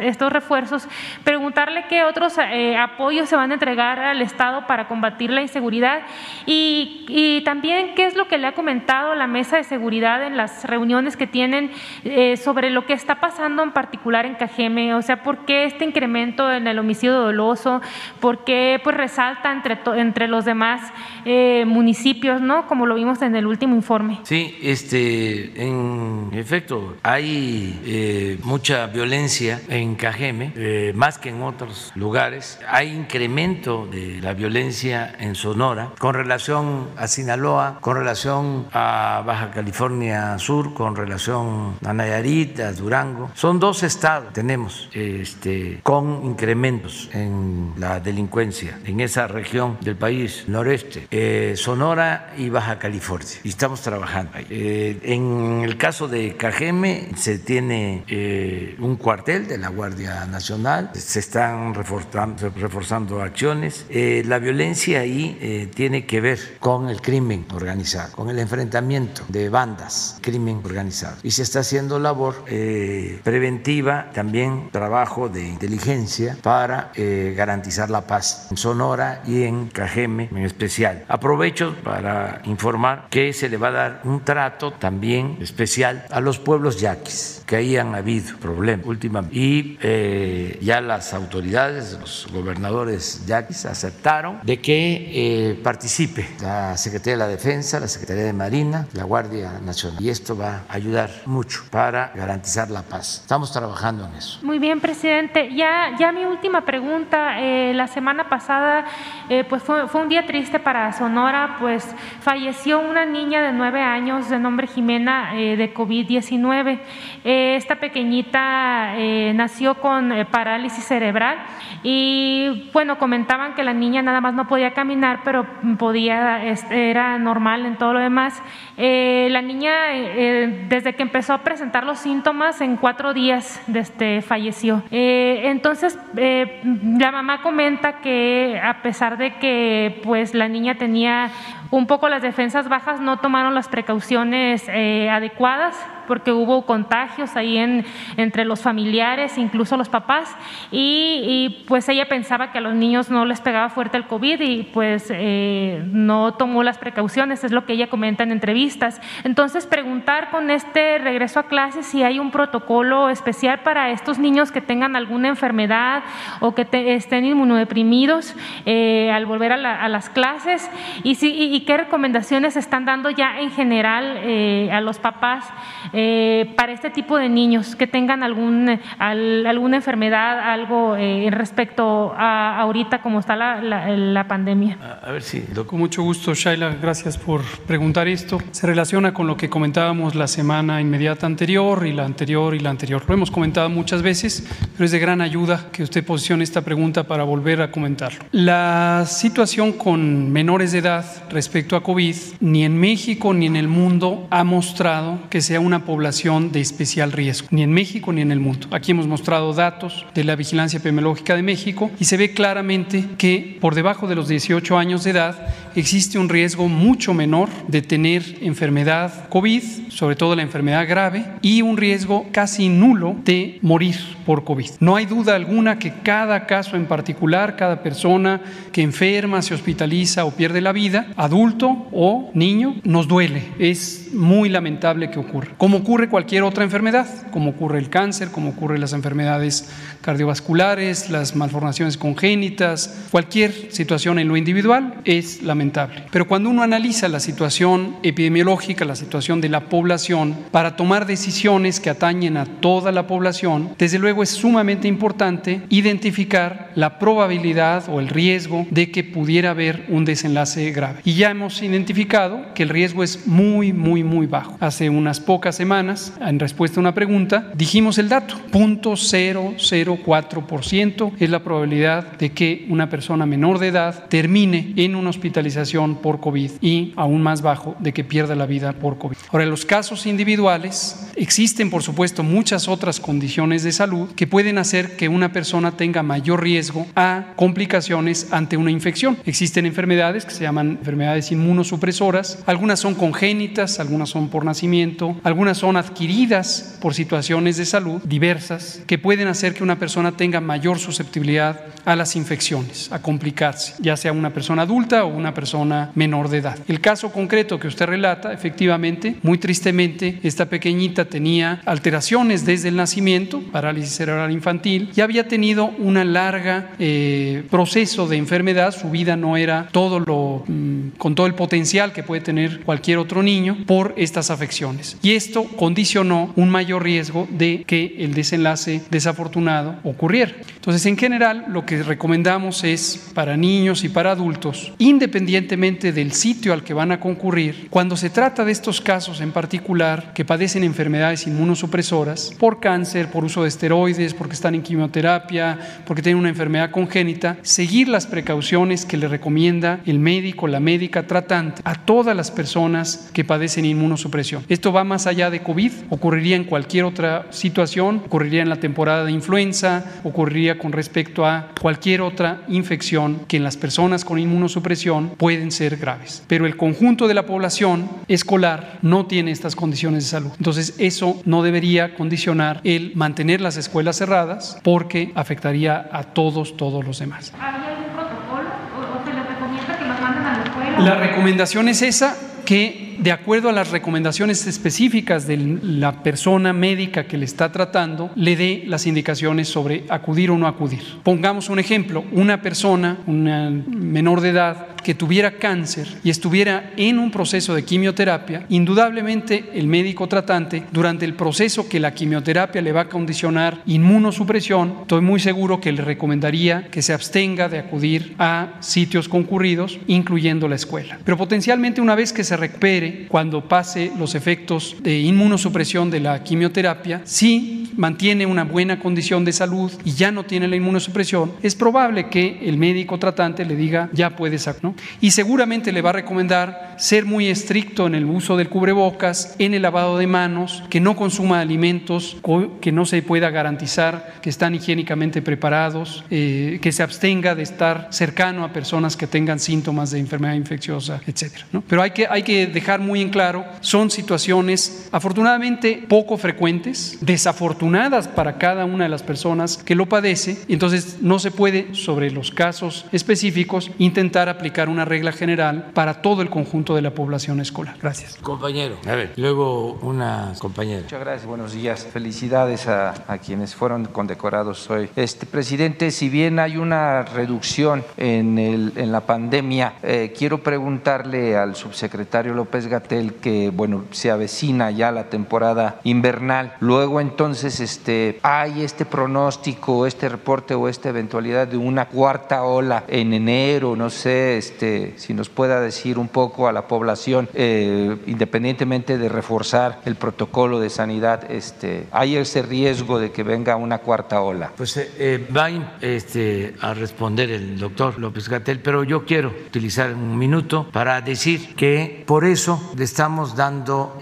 estos refuerzos, preguntarle qué otros apoyos se van a entregar al Estado para combatir la inseguridad y, y también qué es lo que le ha comentado la mesa de seguridad en las reuniones que tienen eh, sobre lo que está pasando en particular en Cajeme, o sea, por qué este incremento en el homicidio doloso, por qué pues resalta entre, entre los demás eh, municipios, ¿no? Como lo vimos en el último informe. Sí, este, en efecto, hay eh, mucha violencia en Cajeme, más que en otros lugares. Hay incremento de la violencia en Sonora con relación a Sinaloa, con relación a Baja California Sur, con relación a Nayarit, a Durango. Son dos estados tenemos este, con incrementos en la delincuencia en esa región del país, noreste, eh, Sonora y Baja California. Y estamos trabajando ahí. Eh, en el caso de Cajeme se tiene eh, un cuartel de la Guardia Nacional, se están reforzando, reforzando acciones. la violencia ahí tiene que ver con el crimen organizado, con el enfrentamiento de bandas, crimen organizado. Y se está haciendo labor eh, preventiva, también trabajo de inteligencia para eh, garantizar la paz en Sonora y en Cajeme en especial. Aprovecho para informar que se le va a dar un trato también especial a los pueblos yaquis, que ahí han habido problemas últimamente. Y eh, ya las autoridades, los gobernadores yaquis aceptaron de que participe la Secretaría de la Defensa, la Secretaría de Marina, la Guardia Nacional. Y esto va a ayudar mucho para garantizar la paz. Estamos trabajando en eso. Muy bien, presidente. Ya, ya mi última pregunta. Eh, la semana pasada, eh, pues fue, un día triste para Sonora, pues falleció una niña de nueve años de nombre Jimena eh, de COVID-19. esta pequeñita nació con parálisis cerebral y, bueno, comentaban que la niña nada más no podía caminar, pero podía, era normal en todo lo demás. Eh, la niña, eh, desde que empezó a presentar los síntomas, en cuatro días desde falleció. Eh, entonces, la mamá comenta que a pesar de que pues, la niña tenía un poco las defensas bajas, no tomaron las precauciones adecuadas porque hubo contagios ahí en, entre los familiares, incluso los papás, y, pues ella pensaba que a los niños no les pegaba fuerte el COVID y pues eh, no tomó las precauciones, es lo que ella comenta en entrevistas. Entonces, preguntar con este regreso a clases si hay un protocolo especial para estos niños que tengan alguna enfermedad o que estén inmunodeprimidos eh, al volver a, las clases y, si, qué recomendaciones están dando ya en general eh, a los papás eh, para este tipo de niños que tengan algún, alguna enfermedad, algo eh, respecto a ahorita como está la, la, pandemia. A, ver si. Con mucho gusto, Shaila, gracias por preguntar esto. Se relaciona con lo que comentábamos la semana inmediata anterior y la anterior y la anterior. Lo hemos comentado muchas veces, pero es de gran ayuda que usted posicione esta pregunta para volver a comentarlo. La situación con menores de edad respecto a COVID, ni en México ni en el mundo ha mostrado que sea una población de especial riesgo, ni en México ni en el mundo. Aquí hemos mostrado datos de la Vigilancia Epidemiológica de México y se ve claramente que por debajo de los 18 años de edad existe un riesgo mucho menor de tener enfermedad COVID, sobre todo la enfermedad grave, y un riesgo casi nulo de morir por COVID. No hay duda alguna que cada caso en particular, cada persona que enferma, se hospitaliza o pierde la vida, adulto o niño, nos duele. Es muy lamentable que ocurra. Como ocurre cualquier otra enfermedad, como ocurre el cáncer, como ocurre las enfermedades cardiovasculares, las malformaciones congénitas, cualquier situación en lo individual es lamentable. Pero cuando uno analiza la situación epidemiológica, la situación de la población, para tomar decisiones que atañen a toda la población, desde luego es sumamente importante identificar la probabilidad o el riesgo de que pudiera haber un desenlace grave. Hemos identificado que el riesgo es muy, muy, muy bajo. Hace unas pocas semanas, en respuesta a una pregunta, dijimos el dato, 0.004% es la probabilidad de que una persona menor de edad termine en una hospitalización por COVID y aún más bajo de que pierda la vida por COVID. Ahora, en los casos individuales existen, por supuesto, muchas otras condiciones de salud que pueden hacer que una persona tenga mayor riesgo a complicaciones ante una infección. Existen enfermedades que se llaman enfermedades inmunosupresoras, algunas son congénitas, algunas son por nacimiento, algunas son adquiridas por situaciones de salud diversas que pueden hacer que una persona tenga mayor susceptibilidad a las infecciones, a complicarse, ya sea una persona adulta o una persona menor de edad. El caso concreto que usted relata, efectivamente, muy tristemente, esta pequeñita tenía alteraciones desde el nacimiento, parálisis cerebral infantil, y había tenido una larga eh, proceso de enfermedad, su vida no era todo lo, mm, con todo el potencial que puede tener cualquier otro niño por estas afecciones. Y esto condicionó un mayor riesgo de que el desenlace desafortunado ocurriera. Entonces, en general, lo que recomendamos es para niños y para adultos, independientemente del sitio al que van a concurrir, cuando se trata de estos casos en particular que padecen enfermedades inmunosupresoras por cáncer, por uso de esteroides, porque están en quimioterapia, porque tienen una enfermedad congénita, seguir las precauciones que le recomienda el médico, la médica tratante a todas las personas que padecen inmunosupresión. Esto va más allá de COVID, ocurriría en cualquier otra situación, ocurriría en la temporada de influenza, ocurriría con respecto a cualquier otra infección que en las personas con inmunosupresión pueden ser graves. Pero el conjunto de la población escolar no tiene estas condiciones de salud. Entonces eso no debería condicionar el mantener las escuelas cerradas porque afectaría a todos, todos los demás. ¿Hay algún protocolo o, se les recomienda que los manden a la recomendación es esa, que de acuerdo a las recomendaciones específicas de la persona médica que le está tratando, le dé las indicaciones sobre acudir o no acudir. Pongamos un ejemplo, una persona, una menor de edad, que tuviera cáncer y estuviera en un proceso de quimioterapia, indudablemente el médico tratante, durante el proceso que la quimioterapia le va a condicionar inmunosupresión, estoy muy seguro que le recomendaría que se abstenga de acudir a sitios concurridos, incluyendo la escuela. Pero potencialmente una vez que se recupere, cuando pase los efectos de inmunosupresión de la quimioterapia, si mantiene una buena condición de salud y ya no tiene la inmunosupresión, es probable que el médico tratante le diga ya puedes, ¿no? Y seguramente le va a recomendar ser muy estricto en el uso del cubrebocas, en el lavado de manos, que no consuma alimentos que no se pueda garantizar que están higiénicamente preparados, eh, que se abstenga de estar cercano a personas que tengan síntomas de enfermedad infecciosa, etcétera. ¿no? Pero hay que, hay que dejar muy en claro, son situaciones afortunadamente poco frecuentes, desafortunadas para cada una de las personas que lo padece, entonces no se puede sobre los casos específicos intentar aplicar una regla general para todo el conjunto de la población escolar. Gracias. Compañero, a ver, luego una compañera. Muchas gracias, buenos días. Felicidades a, a quienes fueron condecorados hoy. Este presidente, si bien hay una reducción en, el, en la pandemia, eh, quiero preguntarle al subsecretario López Gatel que, bueno, se avecina ya la temporada invernal. Luego entonces, este, hay este pronóstico, este reporte o esta eventualidad de una cuarta ola en enero, no sé, este, si nos pueda decir un poco a la población, eh, independientemente de reforzar el protocolo de sanidad, este, hay ese riesgo de que venga una cuarta ola. Pues eh, eh, va este, a responder el doctor López Gatel, pero yo quiero utilizar un minuto para decir que por eso le estamos dando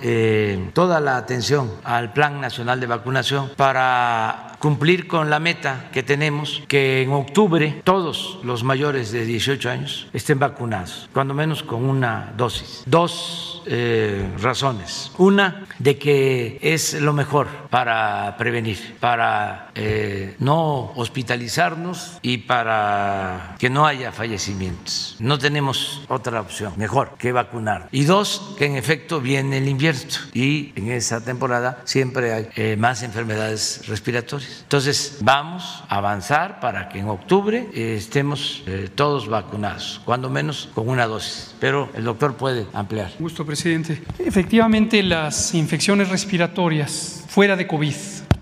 toda la atención al Plan Nacional de Vacunación para cumplir con la meta que tenemos, que en octubre todos los mayores de 18 años estén vacunados, cuando menos con una dosis. Dos eh, razones. Una, de que es lo mejor para prevenir, para eh, no hospitalizarnos y para que no haya fallecimientos. No tenemos otra opción mejor que vacunar. Y dos, que en efecto viene el invierno y en esa temporada siempre hay eh, más enfermedades respiratorias. Entonces vamos a avanzar para que en octubre eh, estemos eh, todos vacunados, cuando menos con una dosis. Pero el doctor puede ampliar. Gusto, presidente. Efectivamente, las infecciones respiratorias fuera de COVID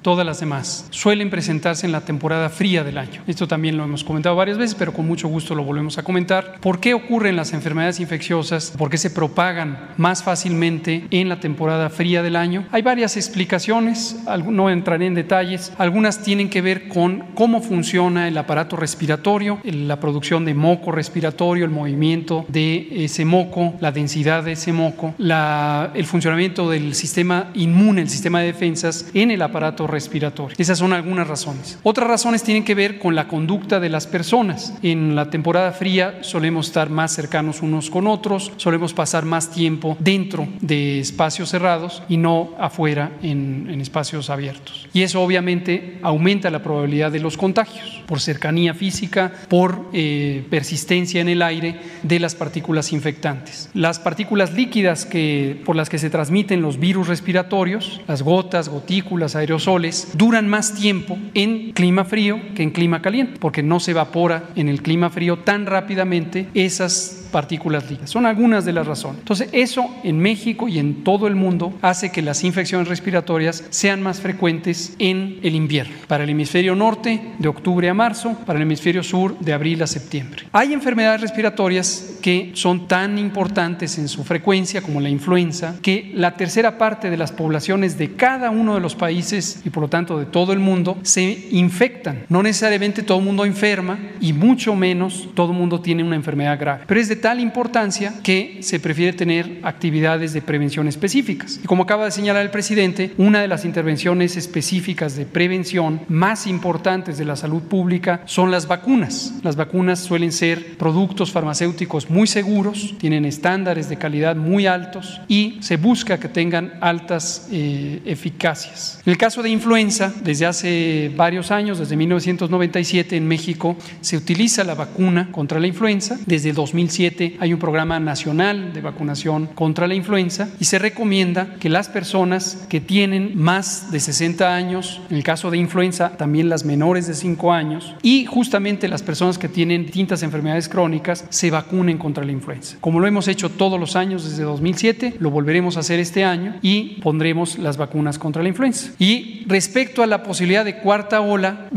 Todas las demás suelen presentarse en la temporada fría del año. Esto también lo hemos comentado varias veces, pero con mucho gusto lo volvemos a comentar. ¿Por qué ocurren las enfermedades infecciosas? ¿Por qué se propagan más fácilmente en la temporada fría del año? Hay varias explicaciones, no entraré en detalles. Algunas tienen que ver con cómo funciona el aparato respiratorio, la producción de moco respiratorio, el movimiento de ese moco, la densidad de ese moco, la, el funcionamiento del sistema inmune, el sistema de defensas en el aparato respiratorio. Esas son algunas razones. Otras razones tienen que ver con la conducta de las personas. En la temporada fría solemos estar más cercanos unos con otros, solemos pasar más tiempo dentro de espacios cerrados y no afuera en, espacios abiertos. Y eso obviamente aumenta la probabilidad de los contagios por cercanía física, por eh, persistencia en el aire de las partículas infectantes. Las partículas líquidas que, por las que se transmiten los virus respiratorios, las gotas, gotículas, aerosoles, duran más tiempo en clima frío que en clima caliente, porque no se evapora en el clima frío tan rápidamente esas partículas líquidas. Son algunas de las razones. Entonces, eso en México y en todo el mundo hace que las infecciones respiratorias sean más frecuentes en el invierno. Para el hemisferio norte, de octubre a marzo, para el hemisferio sur, de abril a septiembre. Hay enfermedades respiratorias que son tan importantes en su frecuencia como la influenza, que la tercera parte de las poblaciones de cada uno de los países por lo tanto de todo el mundo se infectan. No necesariamente todo el mundo enferma y mucho menos todo el mundo tiene una enfermedad grave. Pero es de tal importancia que se prefiere tener actividades de prevención específicas. Y como acaba de señalar el presidente, una de las intervenciones específicas de prevención más importantes de la salud pública son las vacunas. Las vacunas suelen ser productos farmacéuticos muy seguros, tienen estándares de calidad muy altos y se busca que tengan altas eh, eficacias. En el caso de influenza, desde hace varios años, desde 1997 en México, se utiliza la vacuna contra la influenza. Desde 2007 hay un programa nacional de vacunación contra la influenza y se recomienda que las personas que tienen más de 60 años, en el caso de influenza también las menores de 5 años y justamente las personas que tienen distintas enfermedades crónicas se vacunen contra la influenza. Como lo hemos hecho todos los años desde 2007, lo volveremos a hacer este año y pondremos las vacunas contra la influenza. Y respecto a la posibilidad de cuarta ola,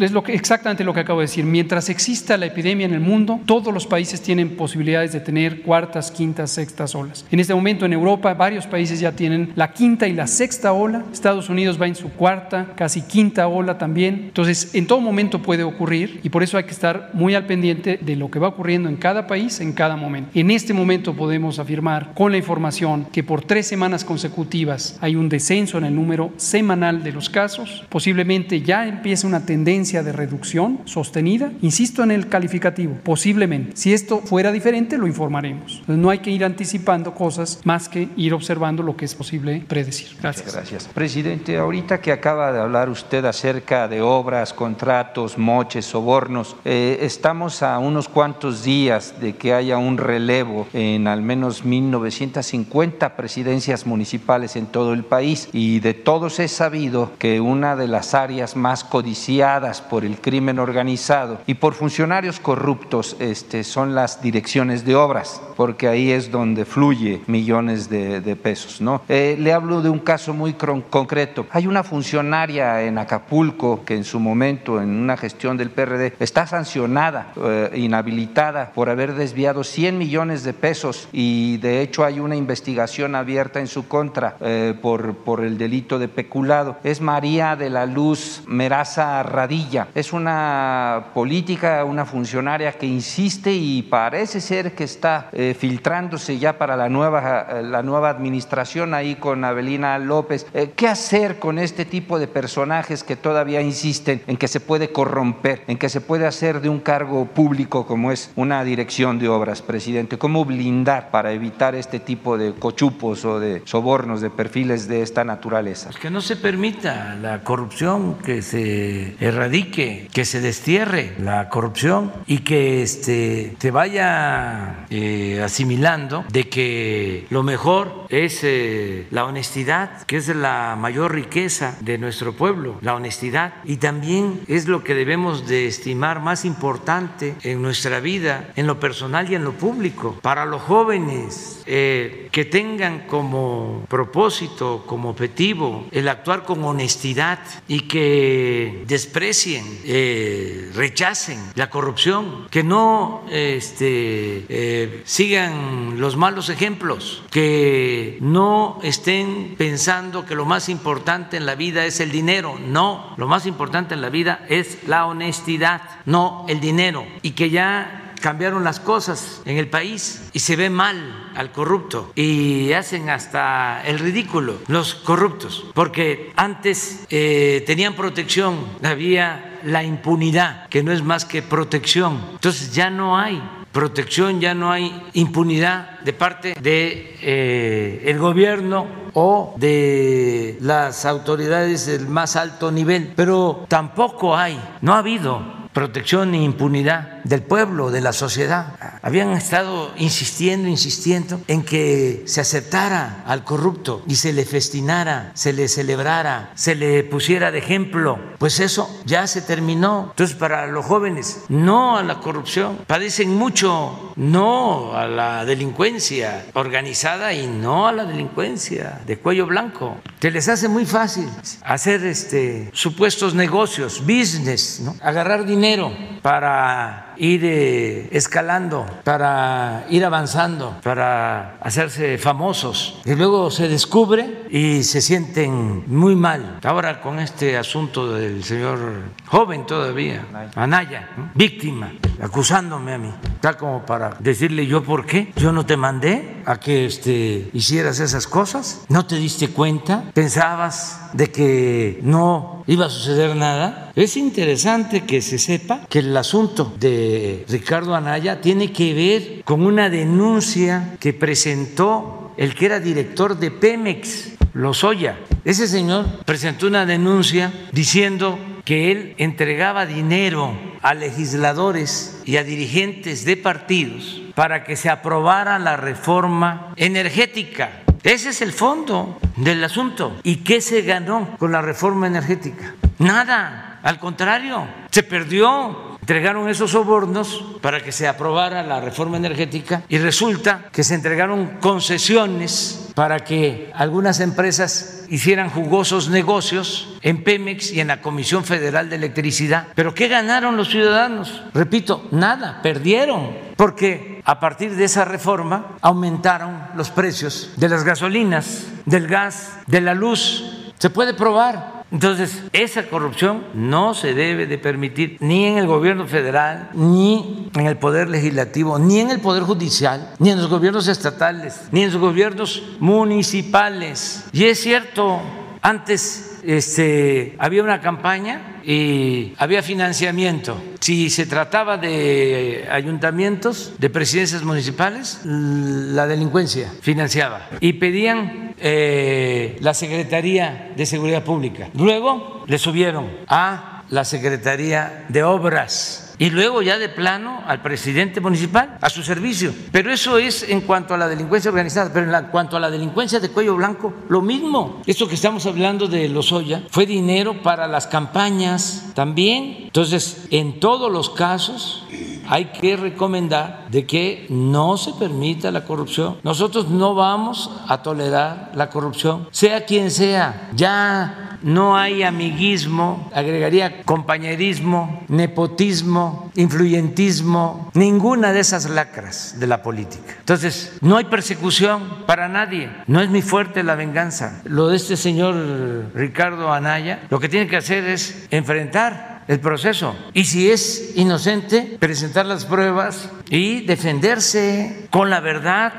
es lo que, exactamente lo que acabo de decir, mientras exista la epidemia en el mundo, todos los países tienen posibilidad de tener cuartas, quintas, sextas olas. En este momento en Europa varios países ya tienen la quinta y la sexta ola. Estados Unidos va en su cuarta, casi quinta ola también. Entonces, en todo momento puede ocurrir y por eso hay que estar muy al pendiente de lo que va ocurriendo en cada país en cada momento. En este momento podemos afirmar con la información que por tres semanas consecutivas hay un descenso en el número semanal de los casos. Posiblemente ya empiece una tendencia de reducción sostenida. Insisto en el calificativo, posiblemente. Si esto fuera diferente, lo informaremos. no hay que ir anticipando cosas más que ir observando lo que es posible predecir. Gracias. gracias. Presidente, ahorita que acaba de hablar usted acerca de obras, contratos, moches, sobornos, eh, estamos a unos cuantos días de que haya un relevo en al menos 1950 presidencias municipales en todo el país y de todos es sabido que una de las áreas más codiciadas por el crimen organizado y por funcionarios corruptos este, son las direcciones de obras, porque ahí es donde fluye millones de, pesos. ¿no? Eh, le hablo de un caso muy concreto. Hay una funcionaria en Acapulco que en su momento, en una gestión del PRD, está sancionada, eh, inhabilitada por haber desviado 100 millones de pesos y de hecho hay una investigación abierta en su contra eh, por, por el delito de peculado. María de la Luz Meraza Radilla. Es una política, una funcionaria que insiste y parece ser que está eh, filtrándose ya para la nueva, eh, la nueva administración ahí con Abelina López. Eh, ¿Qué hacer con este tipo de personajes que todavía insisten en que se puede corromper, en que se puede hacer de un cargo público como es una dirección de obras, presidente? ¿Cómo blindar para evitar este tipo de cochupos o de sobornos de perfiles de esta naturaleza? Que no se permita la corrupción, que se erradique, que se destierre la corrupción y que este, te vaya eh, asimilando de que lo mejor es eh, la honestidad, que es la mayor riqueza de nuestro pueblo, la honestidad. Y también es lo que debemos de estimar más importante en nuestra vida, en lo personal y en lo público. Para los jóvenes eh, que tengan como propósito, como objetivo, el actuar con honestidad y que desprecien, eh, rechacen la corrupción, que no este, eh, sigan los malos ejemplos, que no estén pensando que lo más importante en la vida es el dinero. No, lo más importante en la vida es la honestidad, no el dinero. Y que ya cambiaron las cosas en el país y se ve mal al corrupto y hacen hasta el ridículo los corruptos, porque antes eh, tenían protección, había la impunidad, que no es más que protección, entonces ya no hay protección, ya no hay impunidad de parte de eh, gobierno o de las autoridades del más alto nivel, pero tampoco hay, no ha habido protección ni impunidad del pueblo, de la sociedad. Habían estado insistiendo, insistiendo en que se aceptara al corrupto y se le festinara, se le celebrara, se le pusiera de ejemplo. Pues eso ya se terminó. Entonces, para los jóvenes, no a la corrupción. Padecen mucho, no a la delincuencia organizada y no a la delincuencia de cuello blanco. Se les hace muy fácil hacer este, supuestos negocios, business, agarrar dinero para ir eh, escalando, para ir avanzando, para hacerse famosos. Y luego se descubre y se sienten muy mal. Ahora con este asunto del señor joven todavía, Anaya, víctima, acusándome a mí, tal como para decirle yo por qué, yo no te mandé a que este, hicieras esas cosas, no te diste cuenta, pensabas de que no iba a suceder nada. Es interesante que se sepa que el asunto de Ricardo Anaya tiene que ver con una denuncia que presentó el que era director de Pemex, Lozoya. Ese señor presentó una denuncia diciendo que él entregaba dinero a legisladores y a dirigentes de partidos para que se aprobara la reforma energética ese es el fondo del asunto. ¿Y qué se ganó con la reforma energética? Nada, al contrario, se perdió. Entregaron esos sobornos para que se aprobara la reforma energética y resulta que se entregaron concesiones para que algunas empresas hicieran jugosos negocios en Pemex y en la Comisión Federal de Electricidad. ¿Pero qué ganaron los ciudadanos? Repito, nada, perdieron, porque a partir de esa reforma aumentaron los precios de las gasolinas, del gas, de la luz. Se puede probar. Entonces, esa corrupción no se debe de permitir ni en el gobierno federal, ni en el poder legislativo, ni en el poder judicial, ni en los gobiernos estatales, ni en los gobiernos municipales. Y es cierto, antes este, había una campaña y había financiamiento. Si se trataba de ayuntamientos, de presidencias municipales, la delincuencia financiaba y pedían eh, la Secretaría de Seguridad Pública. Luego le subieron a la Secretaría de Obras y luego ya de plano al presidente municipal, a su servicio. Pero eso es en cuanto a la delincuencia organizada, pero en cuanto a la delincuencia de cuello blanco, lo mismo. Esto que estamos hablando de Lozoya fue dinero para las campañas también. Entonces, en todos los casos hay que recomendar de que no se permita la corrupción. Nosotros no vamos a tolerar la corrupción, sea quien sea. Ya no hay amiguismo, agregaría compañerismo, nepotismo, influyentismo, ninguna de esas lacras de la política. Entonces, no hay persecución para nadie, no es muy fuerte la venganza. Lo de este señor Ricardo Anaya, lo que tiene que hacer es enfrentar el proceso. Y si es inocente, presentar las pruebas y defenderse con la verdad,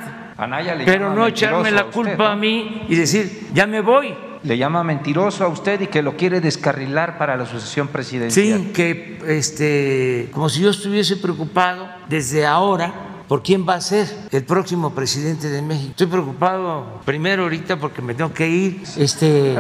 pero no echarme la culpa a mí y decir, ya me voy le llama mentiroso a usted y que lo quiere descarrilar para la sucesión presidencial. Sí, que este, como si yo estuviese preocupado desde ahora por quién va a ser el próximo presidente de México. Estoy preocupado primero ahorita porque me tengo que ir, este,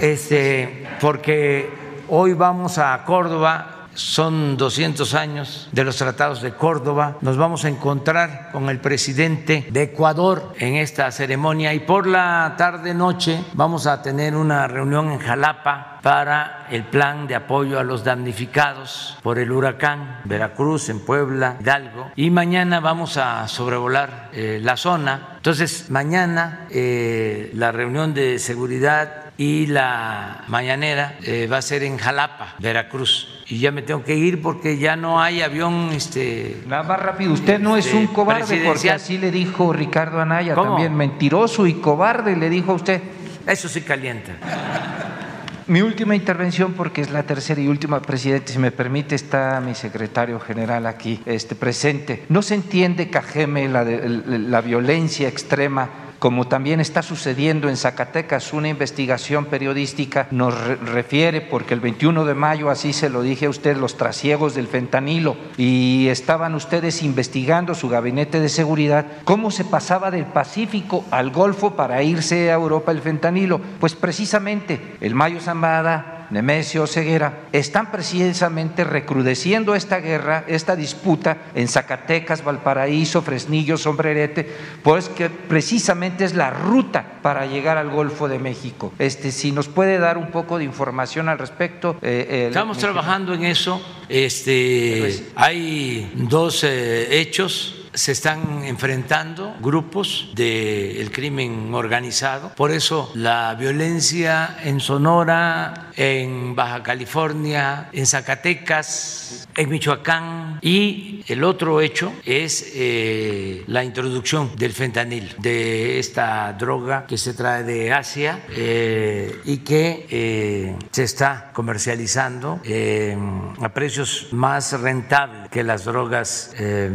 este, porque hoy vamos a Córdoba son 200 años de los tratados de Córdoba. Nos vamos a encontrar con el presidente de Ecuador en esta ceremonia y por la tarde-noche vamos a tener una reunión en Jalapa para el plan de apoyo a los damnificados por el huracán Veracruz, en Puebla, Hidalgo. Y mañana vamos a sobrevolar eh, la zona. Entonces, mañana eh, la reunión de seguridad y la mañanera eh, va a ser en Jalapa, Veracruz. Y ya me tengo que ir porque ya no hay avión. Este, Nada más rápido, usted no es este, un cobarde porque así le dijo Ricardo Anaya ¿Cómo? también, mentiroso y cobarde le dijo a usted. Eso sí calienta. Mi última intervención, porque es la tercera y última, presidente, si me permite, está mi secretario general aquí este, presente. No se entiende, Cajeme, la, de- la violencia extrema como también está sucediendo en Zacatecas, una investigación periodística nos re- refiere, porque el 21 de mayo, así se lo dije a usted, los trasiegos del fentanilo, y estaban ustedes investigando su gabinete de seguridad, cómo se pasaba del Pacífico al Golfo para irse a Europa el fentanilo. Pues precisamente el Mayo Zambada, Nemesio Ceguera, están precisamente recrudeciendo esta guerra, esta disputa en Zacatecas, Valparaíso, Fresnillo, Sombrerete, pues que precisamente es la ruta para llegar al Golfo de México. Este, si nos puede dar un poco de información al respecto. eh, Estamos trabajando en eso. Este, Pues- hay dos eh, hechos. Se están enfrentando grupos del crimen organizado. Por eso la violencia en Sonora, en Baja California, en Zacatecas, en Michoacán. Y el otro hecho es eh, la introducción del fentanil, de esta droga que se trae de Asia eh, y que eh, se está comercializando a precios más rentables que las drogas eh,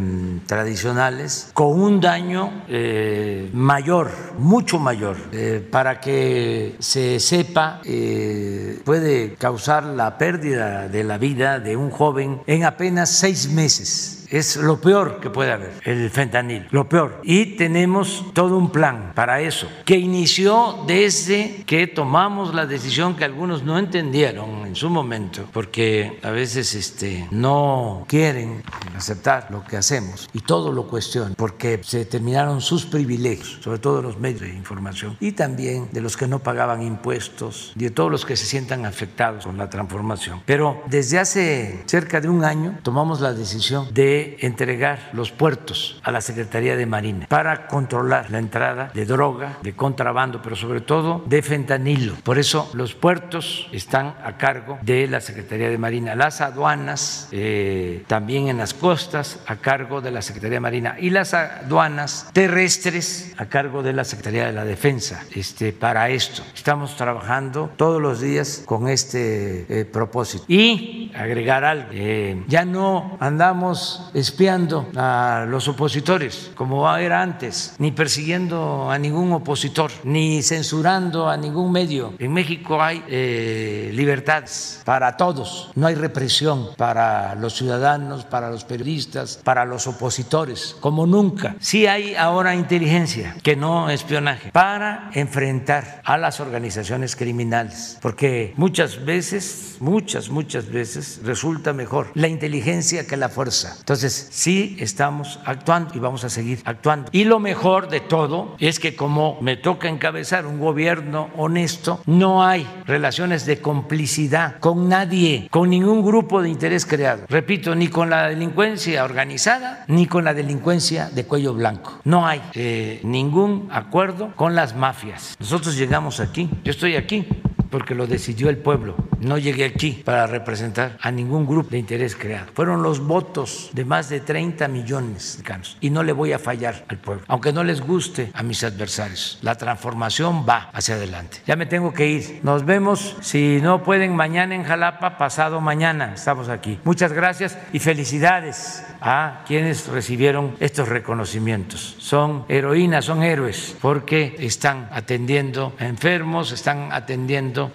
tradicionales, con un daño eh, mayor, mucho mayor. Eh, para que se sepa, eh, puede causar la pérdida de la vida de un joven en apenas seis meses. Es lo peor que puede haber, el fentanil, lo peor. Y tenemos todo un plan para eso, que inició desde que tomamos la decisión que algunos no entendieron en su momento, porque a veces este, no quieren aceptar lo que hacemos y todo lo cuestionan, porque se terminaron sus privilegios, sobre todo los medios de información, y también de los que no pagaban impuestos, y de todos los que se sientan afectados con la transformación. Pero desde hace cerca de un año tomamos la decisión de entregar los puertos a la Secretaría de Marina para controlar la entrada de droga, de contrabando, pero sobre todo de fentanilo. Por eso los puertos están a cargo de la Secretaría de Marina, las aduanas eh, también en las costas a cargo de la Secretaría de Marina y las aduanas terrestres a cargo de la Secretaría de la Defensa. Este, para esto estamos trabajando todos los días con este eh, propósito. Y agregar algo, eh, ya no andamos espiando a los opositores como era antes, ni persiguiendo a ningún opositor, ni censurando a ningún medio. En México hay eh, libertades para todos, no hay represión para los ciudadanos, para los periodistas, para los opositores, como nunca. Sí hay ahora inteligencia, que no espionaje, para enfrentar a las organizaciones criminales, porque muchas veces, muchas, muchas veces resulta mejor la inteligencia que la fuerza. Entonces, sí estamos actuando y vamos a seguir actuando. Y lo mejor de todo es que como me toca encabezar un gobierno honesto, no hay relaciones de complicidad con nadie, con ningún grupo de interés creado. Repito, ni con la delincuencia organizada, ni con la delincuencia de cuello blanco. No hay eh, ningún acuerdo con las mafias. Nosotros llegamos aquí, yo estoy aquí porque lo decidió el pueblo. No llegué aquí para representar a ningún grupo de interés creado. Fueron los votos de más de 30 millones de mexicanos y no le voy a fallar al pueblo, aunque no les guste a mis adversarios. La transformación va hacia adelante. Ya me tengo que ir. Nos vemos si no pueden mañana en Jalapa, pasado mañana estamos aquí. Muchas gracias y felicidades a quienes recibieron estos reconocimientos. Son heroínas, son héroes porque están atendiendo a enfermos, están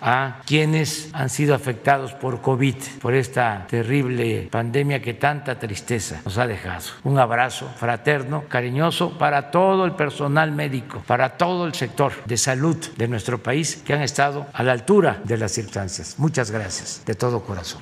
a quienes han sido afectados por COVID, por esta terrible pandemia que tanta tristeza nos ha dejado. Un abrazo fraterno, cariñoso para todo el personal médico, para todo el sector de salud de nuestro país que han estado a la altura de las circunstancias. Muchas gracias de todo corazón.